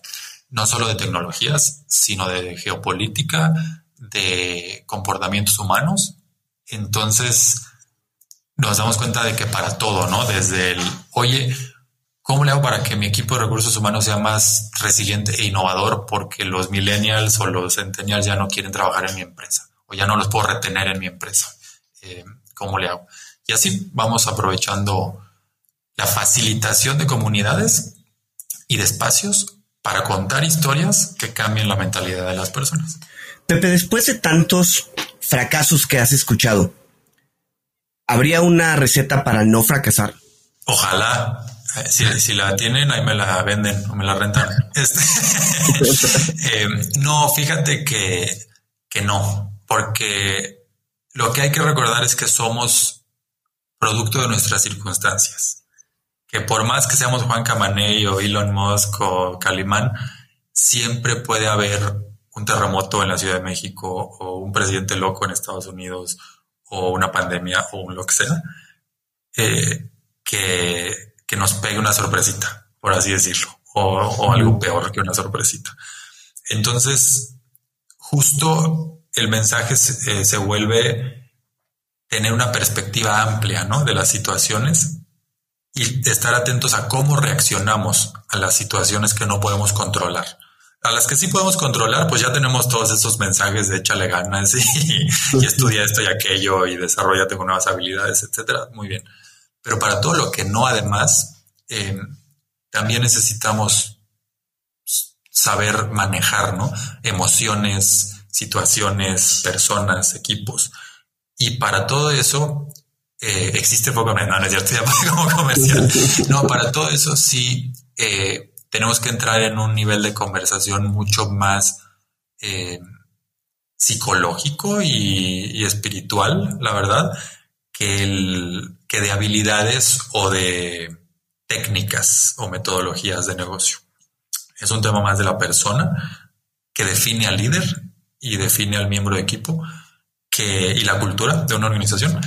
no solo de tecnologías, sino de geopolítica, de comportamientos humanos. Entonces, nos damos cuenta de que para todo, ¿no? Desde el, oye, ¿Cómo le hago para que mi equipo de recursos humanos sea más resiliente e innovador? Porque los millennials o los centennials ya no quieren trabajar en mi empresa o ya no los puedo retener en mi empresa. Eh, ¿Cómo le hago? Y así vamos aprovechando la facilitación de comunidades y de espacios para contar historias que cambien la mentalidad de las personas. Pepe, después de tantos fracasos que has escuchado, ¿habría una receta para no fracasar? Ojalá, si, la tienen, ahí me la venden o me la rentan. <laughs> Este, <laughs> eh, no, fíjate que, que no, porque lo que hay que recordar es que somos producto de nuestras circunstancias. Que por más que seamos Juan Camaney o Elon Musk o Calimán, siempre puede haber un terremoto en la Ciudad de México o un presidente loco en Estados Unidos o una pandemia o un lo que sea, eh, que que nos pegue una sorpresita, por así decirlo, o, algo peor que una sorpresita. Entonces, justo el mensaje se, eh, vuelve tener una perspectiva amplia ¿no? de las situaciones y estar atentos a cómo reaccionamos a las situaciones que no podemos controlar. A las que sí podemos controlar, pues ya tenemos todos esos mensajes de échale ganas y, y estudia esto y aquello y desarrollate con nuevas habilidades, etcétera. Muy bien. Pero para todo lo que no, además, eh, también necesitamos saber manejar, ¿no? Emociones, situaciones, personas, equipos. Y para todo eso eh, existe poco no, no <laughs> como comercial. No, para todo eso sí eh, tenemos que entrar en un nivel de conversación mucho más psicológico y, espiritual, la verdad, que, que de habilidades o de técnicas o metodologías de negocio. Es un tema más de la persona que define al líder y define al miembro de equipo que, y la cultura de una organización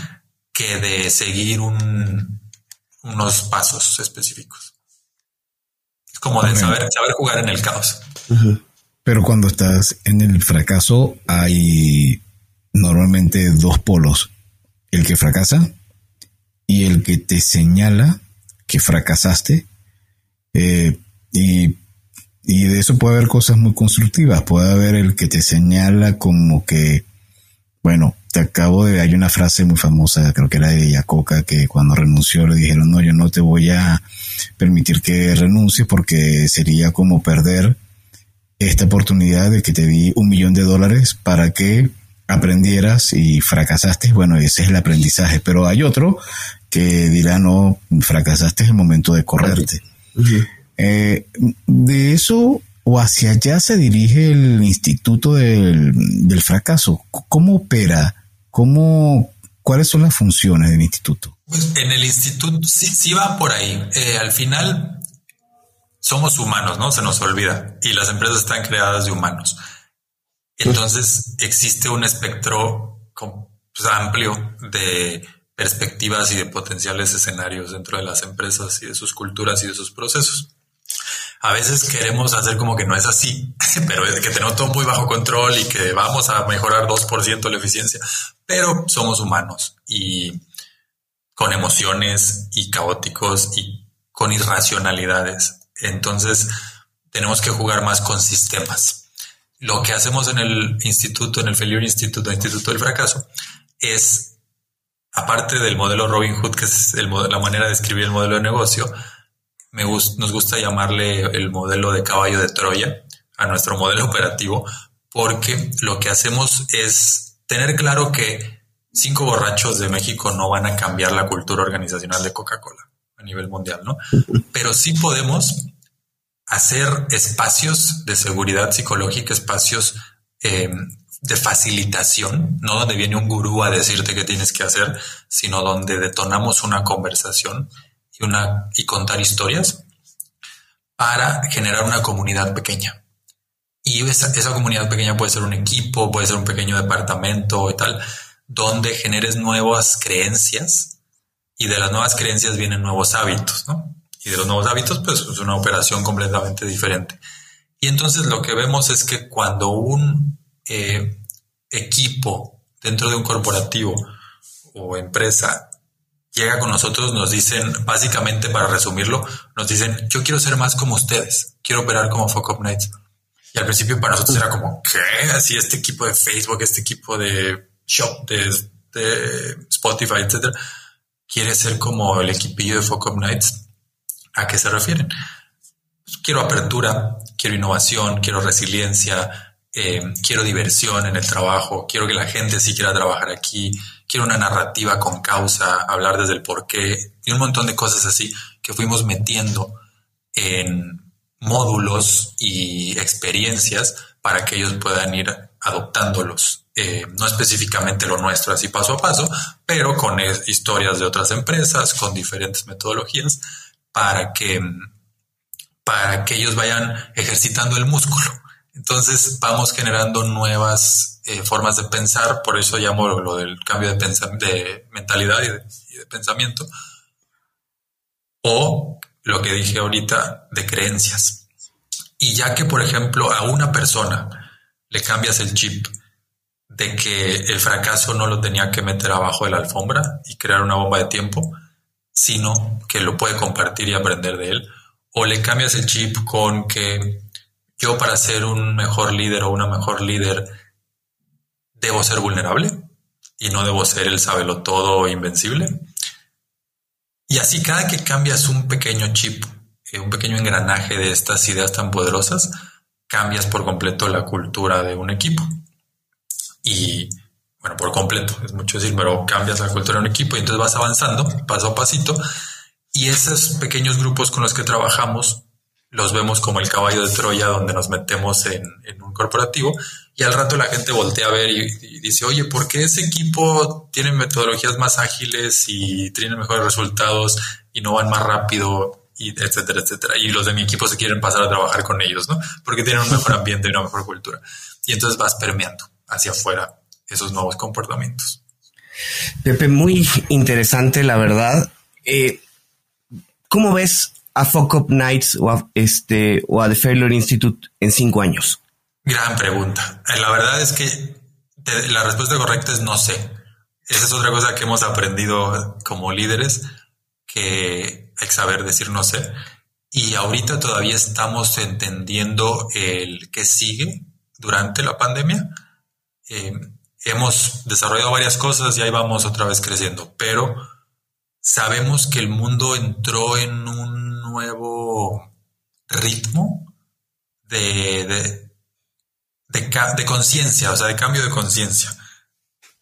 que de seguir unos pasos específicos. Es como de saber, saber jugar en el caos. Pero cuando estás en el fracaso hay normalmente dos polos el que fracasa y el que te señala que fracasaste. Eh, y, de eso puede haber cosas muy constructivas, puede haber el que te señala como que, bueno, te acabo de, hay una frase muy famosa, creo que era de Yacoca, que cuando renunció le dijeron, no, yo no te voy a permitir que renuncies porque sería como perder esta oportunidad de que te di un millón de dólares para que aprendieras y fracasaste, bueno, ese es el aprendizaje, pero hay otro que dirá, no, fracasaste es el momento de correrte. Eh, de eso o hacia allá se dirige el Instituto del, Fracaso. ¿Cómo opera? ¿Cómo, ¿Cuáles son las funciones del instituto? Pues en el instituto sí, sí va por ahí. Eh, al final somos humanos, ¿no? Se nos olvida. Y las empresas están creadas de humanos. Entonces existe un espectro pues, amplio de perspectivas y de potenciales escenarios dentro de las empresas y de sus culturas y de sus procesos. A veces queremos hacer como que no es así, <laughs> pero que tenemos todo muy bajo control y que vamos a mejorar 2% la eficiencia, pero somos humanos y con emociones y caóticos y con irracionalidades. Entonces tenemos que jugar más con sistemas lo que hacemos en el instituto, en el Failure Institute, el Instituto del Fracaso, es, aparte del modelo Robin Hood, que es la manera de escribir el modelo de negocio, me nos gusta llamarle el modelo de caballo de Troya a nuestro modelo operativo, porque lo que hacemos es tener claro que cinco borrachos de México no van a cambiar la cultura organizacional de Coca-Cola a nivel mundial, ¿no? <laughs> Pero sí podemos hacer espacios de seguridad psicológica, espacios eh, de facilitación, no donde viene un gurú a decirte qué tienes que hacer, sino donde detonamos una conversación y, contar historias para generar una comunidad pequeña. Y esa, comunidad pequeña puede ser un equipo, puede ser un pequeño departamento y tal, donde generes nuevas creencias y de las nuevas creencias vienen nuevos hábitos, y de los nuevos hábitos, pues es una operación completamente diferente. Y entonces lo que vemos es que cuando un eh, equipo dentro de un corporativo o empresa llega con nosotros, nos dicen, básicamente para resumirlo, nos dicen, yo quiero ser más como ustedes, quiero operar como Fuck Up Nights. Y al principio para nosotros era como, ¿qué? Así este equipo de Facebook, este equipo de Shop, de, de Spotify, etcétera, quiere ser como el equipillo de Fuck Up Nights ¿A qué se refieren? Quiero apertura, quiero innovación, quiero resiliencia, eh, quiero diversión en el trabajo, quiero que la gente sí quiera trabajar aquí, quiero una narrativa con causa, hablar desde el porqué y un montón de cosas así que fuimos metiendo en módulos y experiencias para que ellos puedan ir adoptándolos. Eh, no específicamente lo nuestro así paso a paso, pero con historias de otras empresas, con diferentes metodologías para que, para que ellos vayan ejercitando el músculo. Entonces vamos generando nuevas eh, formas de pensar, por eso llamo lo del cambio de, de mentalidad y de, pensamiento, o lo que dije ahorita de creencias. Y ya que, por ejemplo, a una persona le cambias el chip de que el fracaso no lo tenía que meter abajo de la alfombra y crear una bomba de tiempo, sino que lo puede compartir y aprender de él. O le cambias el chip con que yo para ser un mejor líder o una mejor líder debo ser vulnerable y no debo ser el sabelo todo invencible. Y así cada que cambias un pequeño chip, eh, un pequeño engranaje de estas ideas tan poderosas, cambias por completo la cultura de un equipo. Y bueno, por completo, es mucho decir, pero cambias la cultura de un equipo y entonces vas avanzando paso a pasito y esos pequeños grupos con los que trabajamos los vemos como el caballo de Troya donde nos metemos en, un corporativo y al rato la gente voltea a ver y, dice, oye, ¿por qué ese equipo tiene metodologías más ágiles y tiene mejores resultados y no van más rápido? Y etcétera, etcétera. Y los de mi equipo se quieren pasar a trabajar con ellos, ¿no? Porque tienen un mejor ambiente y una mejor cultura. Y entonces vas permeando hacia afuera esos nuevos comportamientos. Pepe, muy interesante, la verdad. Eh, ¿Cómo ves a Fuck Nights o a, este, o a The Failure Institute en cinco años? Gran pregunta. Eh, la verdad es que la respuesta correcta es no sé. Esa es otra cosa que hemos aprendido como líderes, que hay que saber decir no sé. y ahorita todavía estamos entendiendo el qué sigue durante la pandemia. Eh, hemos desarrollado varias cosas y ahí vamos otra vez creciendo, pero sabemos que el mundo entró en un nuevo ritmo de, conciencia, o sea, de cambio de conciencia.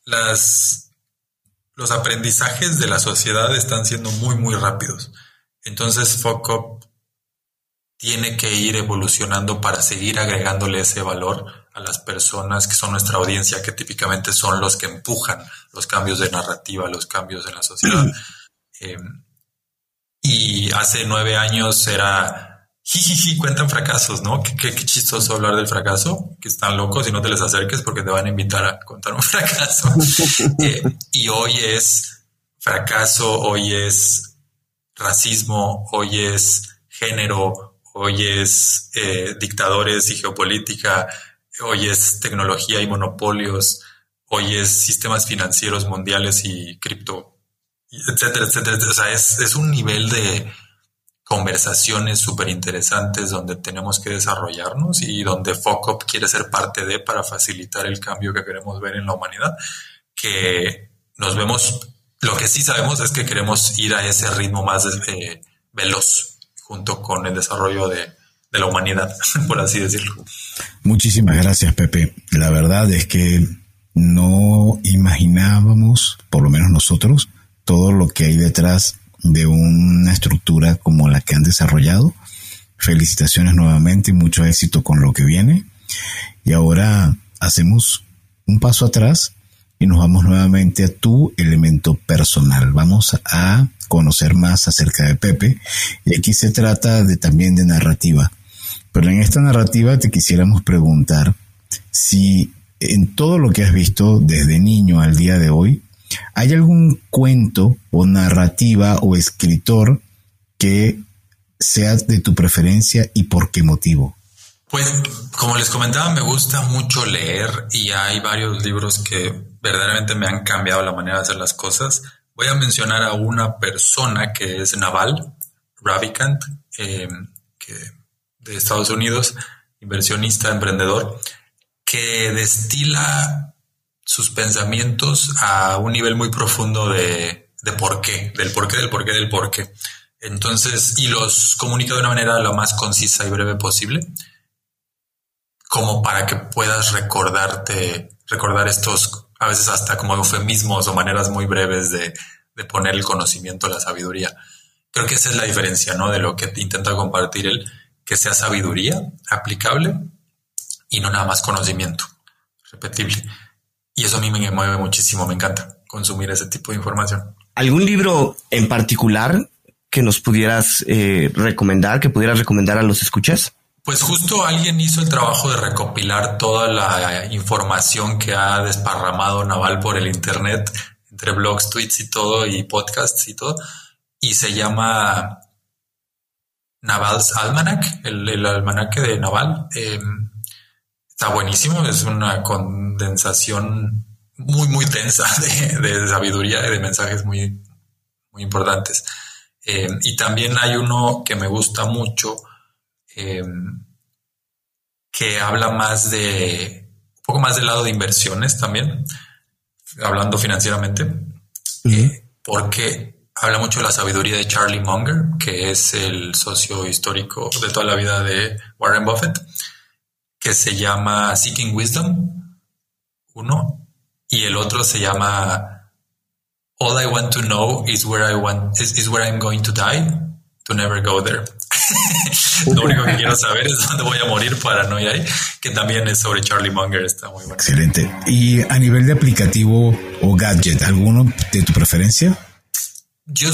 Las, los aprendizajes de la sociedad están siendo muy, muy rápidos. Entonces, FOCOP tiene que ir evolucionando para seguir agregándole ese valor a las personas que son nuestra audiencia, que típicamente son los que empujan los cambios de narrativa, los cambios en la sociedad. <clears throat> Eh, y hace nueve años era, jijiji, cuentan fracasos, ¿no? Qué, chistoso hablar del fracaso, que están locos y no te les acerques porque te van a invitar a contar un <laughs> fracaso. <laughs> Eh, y hoy es fracaso, hoy es racismo, hoy es género, hoy es eh, dictadores y geopolítica, hoy es tecnología y monopolios, hoy es sistemas financieros mundiales y cripto, etcétera, etcétera. O sea, es, es un nivel de conversaciones súper interesantes donde tenemos que desarrollarnos y donde FOCOP quiere ser parte de para facilitar el cambio que queremos ver en la humanidad, que nos vemos, lo que sí sabemos es que queremos ir a ese ritmo más eh, veloz, junto con el desarrollo de, la humanidad, <laughs> por así decirlo. Muchísimas gracias, Pepe. La verdad es que no imaginábamos, por lo menos nosotros, todo lo que hay detrás de una estructura como la que han desarrollado. Felicitaciones nuevamente y mucho éxito con lo que viene. Y ahora hacemos un paso atrás y nos vamos nuevamente a tu elemento personal. Vamos a conocer más acerca de Pepe. Y aquí se trata de también de narrativa. Pero en esta narrativa te quisiéramos preguntar si en todo lo que has visto desde niño al día de hoy, ¿hay algún cuento o narrativa o escritor que sea de tu preferencia y por qué motivo? Pues como les comentaba, me gusta mucho leer y hay varios libros que verdaderamente me han cambiado la manera de hacer las cosas. Voy a mencionar a una persona que es Naval Ravikant, eh, de Estados Unidos, inversionista, emprendedor, que destila sus pensamientos a un nivel muy profundo de, de por qué, del por qué, del por qué, del por qué. Entonces, y los comunica de una manera lo más concisa y breve posible, como para que puedas recordarte, recordar estos a veces hasta como eufemismos o maneras muy breves de, poner el conocimiento, la sabiduría. Creo que esa es la diferencia, ¿no? De lo que intenta compartir él, que sea sabiduría aplicable y no nada más conocimiento repetible. Y eso a mí me mueve muchísimo, me encanta consumir ese tipo de información. ¿Algún libro en particular que nos pudieras eh, recomendar, que pudieras recomendar a los escuchas? Pues justo alguien hizo el trabajo de recopilar toda la información que ha desparramado Naval por el Internet, entre blogs, tweets y todo, y podcasts y todo, y se llama Naval's Almanac, el, almanaque de Naval. Em, está buenísimo, es una condensación muy, muy densa de, sabiduría y de mensajes muy, muy importantes. Em, y también hay uno que me gusta mucho, Em, que habla más de, un poco más del lado de inversiones también, hablando financieramente, eh, porque habla mucho de la sabiduría de Charlie Munger, que es el socio histórico de toda la vida de Warren Buffett, que se llama Seeking Wisdom, uno, y el otro se llama All I Want to Know is Where I Want is, is Where I'm Going to Die, to Never Go There. <laughs> Lo único que quiero saber es dónde voy a morir para no ir ahí, que también es sobre Charlie Munger, está muy bueno. Excelente. Y a nivel de aplicativo o gadget, ¿alguno de tu preferencia? Yo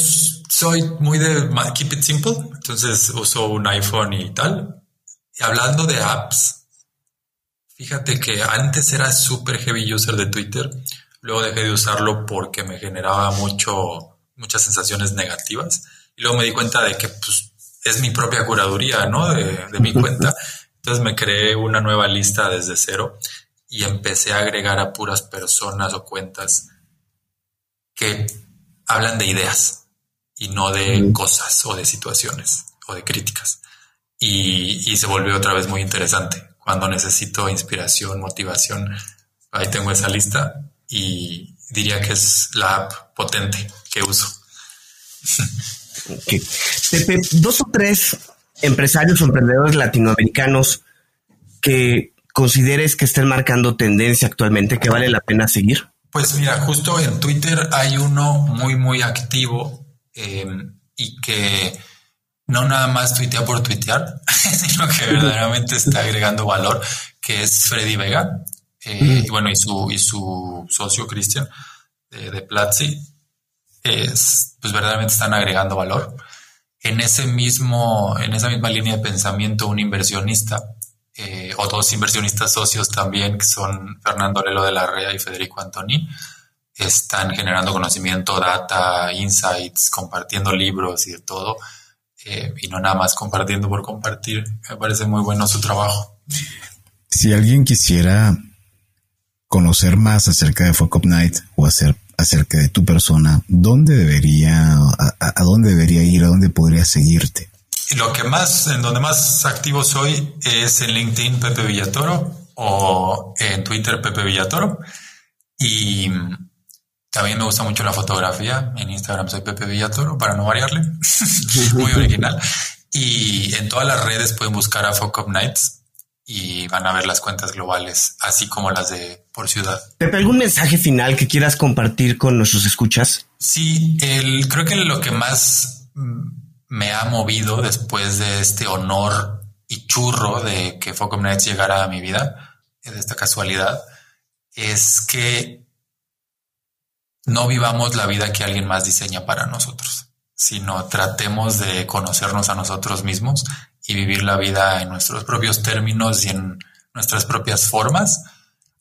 soy muy de keep it simple, entonces uso un iPhone y tal. Y hablando de apps, fíjate que antes era súper heavy user de Twitter, luego dejé de usarlo porque me generaba mucho, muchas sensaciones negativas. Y luego me di cuenta de que pues, es mi propia curaduría, ¿no? De, mi cuenta. Entonces me creé una nueva lista desde cero y empecé a agregar a puras personas o cuentas que hablan de ideas y no de cosas o de situaciones o de críticas. Y, y se volvió otra vez muy interesante. Cuando necesito inspiración, motivación, ahí tengo esa lista y diría que es la app potente que uso. Pepe, dos o tres empresarios o emprendedores latinoamericanos que consideres que estén marcando tendencia actualmente que vale la pena seguir? Pues mira, justo en Twitter hay uno muy, muy activo eh, y que no nada más tuitea por tuitear, <laughs> sino que verdaderamente está agregando valor, que es Freddy Vega. Eh, y bueno, y su, y su socio Cristian de, de Platzi, es, pues verdaderamente están agregando valor. En ese mismo, en esa misma línea de pensamiento, un inversionista eh, o dos inversionistas socios también, que son Fernando Lelo de la Rea y Federico Antoni, están generando conocimiento, data, insights, compartiendo libros y de todo, eh, y no nada más compartiendo por compartir. Me parece muy bueno su trabajo. Si alguien quisiera conocer más acerca de Fuck Up Night o hacer acerca de tu persona, ¿dónde debería, a, dónde debería ir, a dónde podría seguirte? Lo que más, en donde más activo soy es en LinkedIn Pepe Villatoro o en Twitter Pepe Villatoro. Y también me gusta mucho la fotografía. En Instagram soy Pepe Villatoro, para no variarle. <laughs> Muy original. Y en todas las redes pueden buscar a Fuck Up Nights y van a ver las cuentas globales, así como las de por ciudad. Pepe, ¿algún mensaje final que quieras compartir con nuestros escuchas? Sí, el, creo que lo que más me ha movido después de este honor y churro de que Focom Nights llegara a mi vida, de esta casualidad, es que no vivamos la vida que alguien más diseña para nosotros, sino tratemos de conocernos a nosotros mismos y vivir la vida en nuestros propios términos y en nuestras propias formas.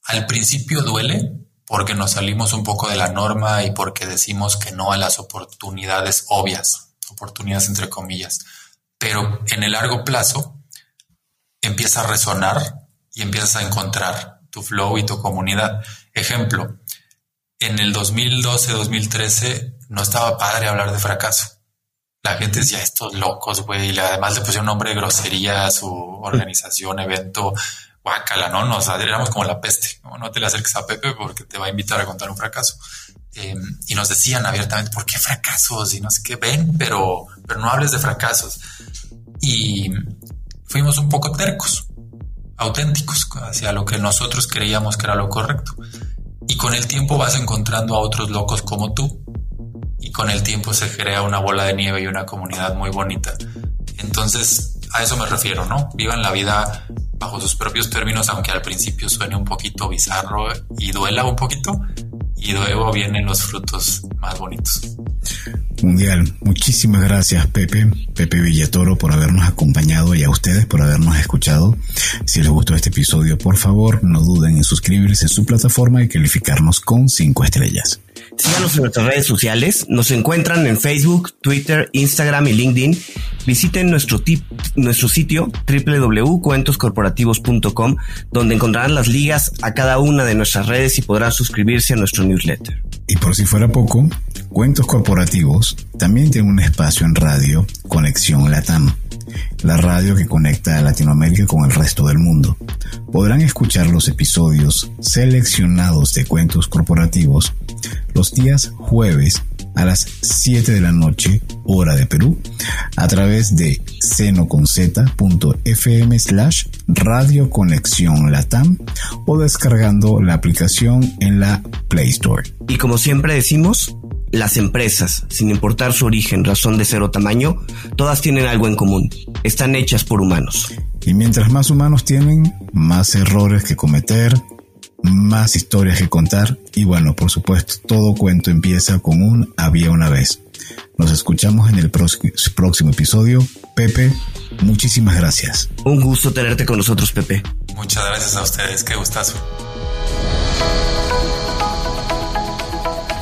Al principio duele porque nos salimos un poco de la norma y porque decimos que no a las oportunidades obvias, oportunidades entre comillas. Pero en el largo plazo empieza a resonar y empiezas a encontrar tu flow y tu comunidad. Ejemplo, en el 2012-2013 no estaba padre hablar de fracaso la gente decía estos locos, güey, además le pusieron nombre de grosería a su organización, <laughs> evento, guácala, ¿no? Nos éramos como la peste, ¿no? no te le acerques a Pepe porque te va a invitar a contar un fracaso. Em, y nos decían abiertamente, ¿por qué fracasos? Y no sé qué, ven, pero, pero no hables de fracasos. Y fuimos un poco tercos, auténticos, hacia lo que nosotros creíamos que era lo correcto. Y con el tiempo vas encontrando a otros locos como tú, y con el tiempo se crea una bola de nieve y una comunidad muy bonita. Entonces, a eso me refiero, ¿no? Vivan la vida bajo sus propios términos, aunque al principio suene un poquito bizarro y duela un poquito, y luego vienen los frutos más bonitos. Mundial, muchísimas gracias Pepe, Pepe Villatoro por habernos acompañado y a ustedes por habernos escuchado. Si les gustó este episodio, por favor, no duden en suscribirse a su plataforma y calificarnos con 5 estrellas. Síganos en nuestras redes sociales. Nos encuentran en Facebook, Twitter, Instagram y LinkedIn. Visiten nuestro, tip, nuestro sitio www.cuentoscorporativos.com, donde encontrarán las ligas a cada una de nuestras redes y podrán suscribirse a nuestro newsletter. Y por si fuera poco, Cuentos Corporativos también tiene un espacio en radio, Conexión Latam la radio que conecta a Latinoamérica con el resto del mundo. Podrán escuchar los episodios seleccionados de cuentos corporativos los días jueves a las 7 de la noche, hora de Perú, a través de senoconz.fm slash Radio Conexión Latam o descargando la aplicación en la Play Store. Y como siempre decimos, las empresas, sin importar su origen, razón de ser o tamaño, todas tienen algo en común. Están hechas por humanos. Y mientras más humanos tienen, más errores que cometer, más historias que contar y bueno, por supuesto, todo cuento empieza con un había una vez. Nos escuchamos en el próximo episodio. Pepe, muchísimas gracias. Un gusto tenerte con nosotros, Pepe. Muchas gracias a ustedes, qué gustazo.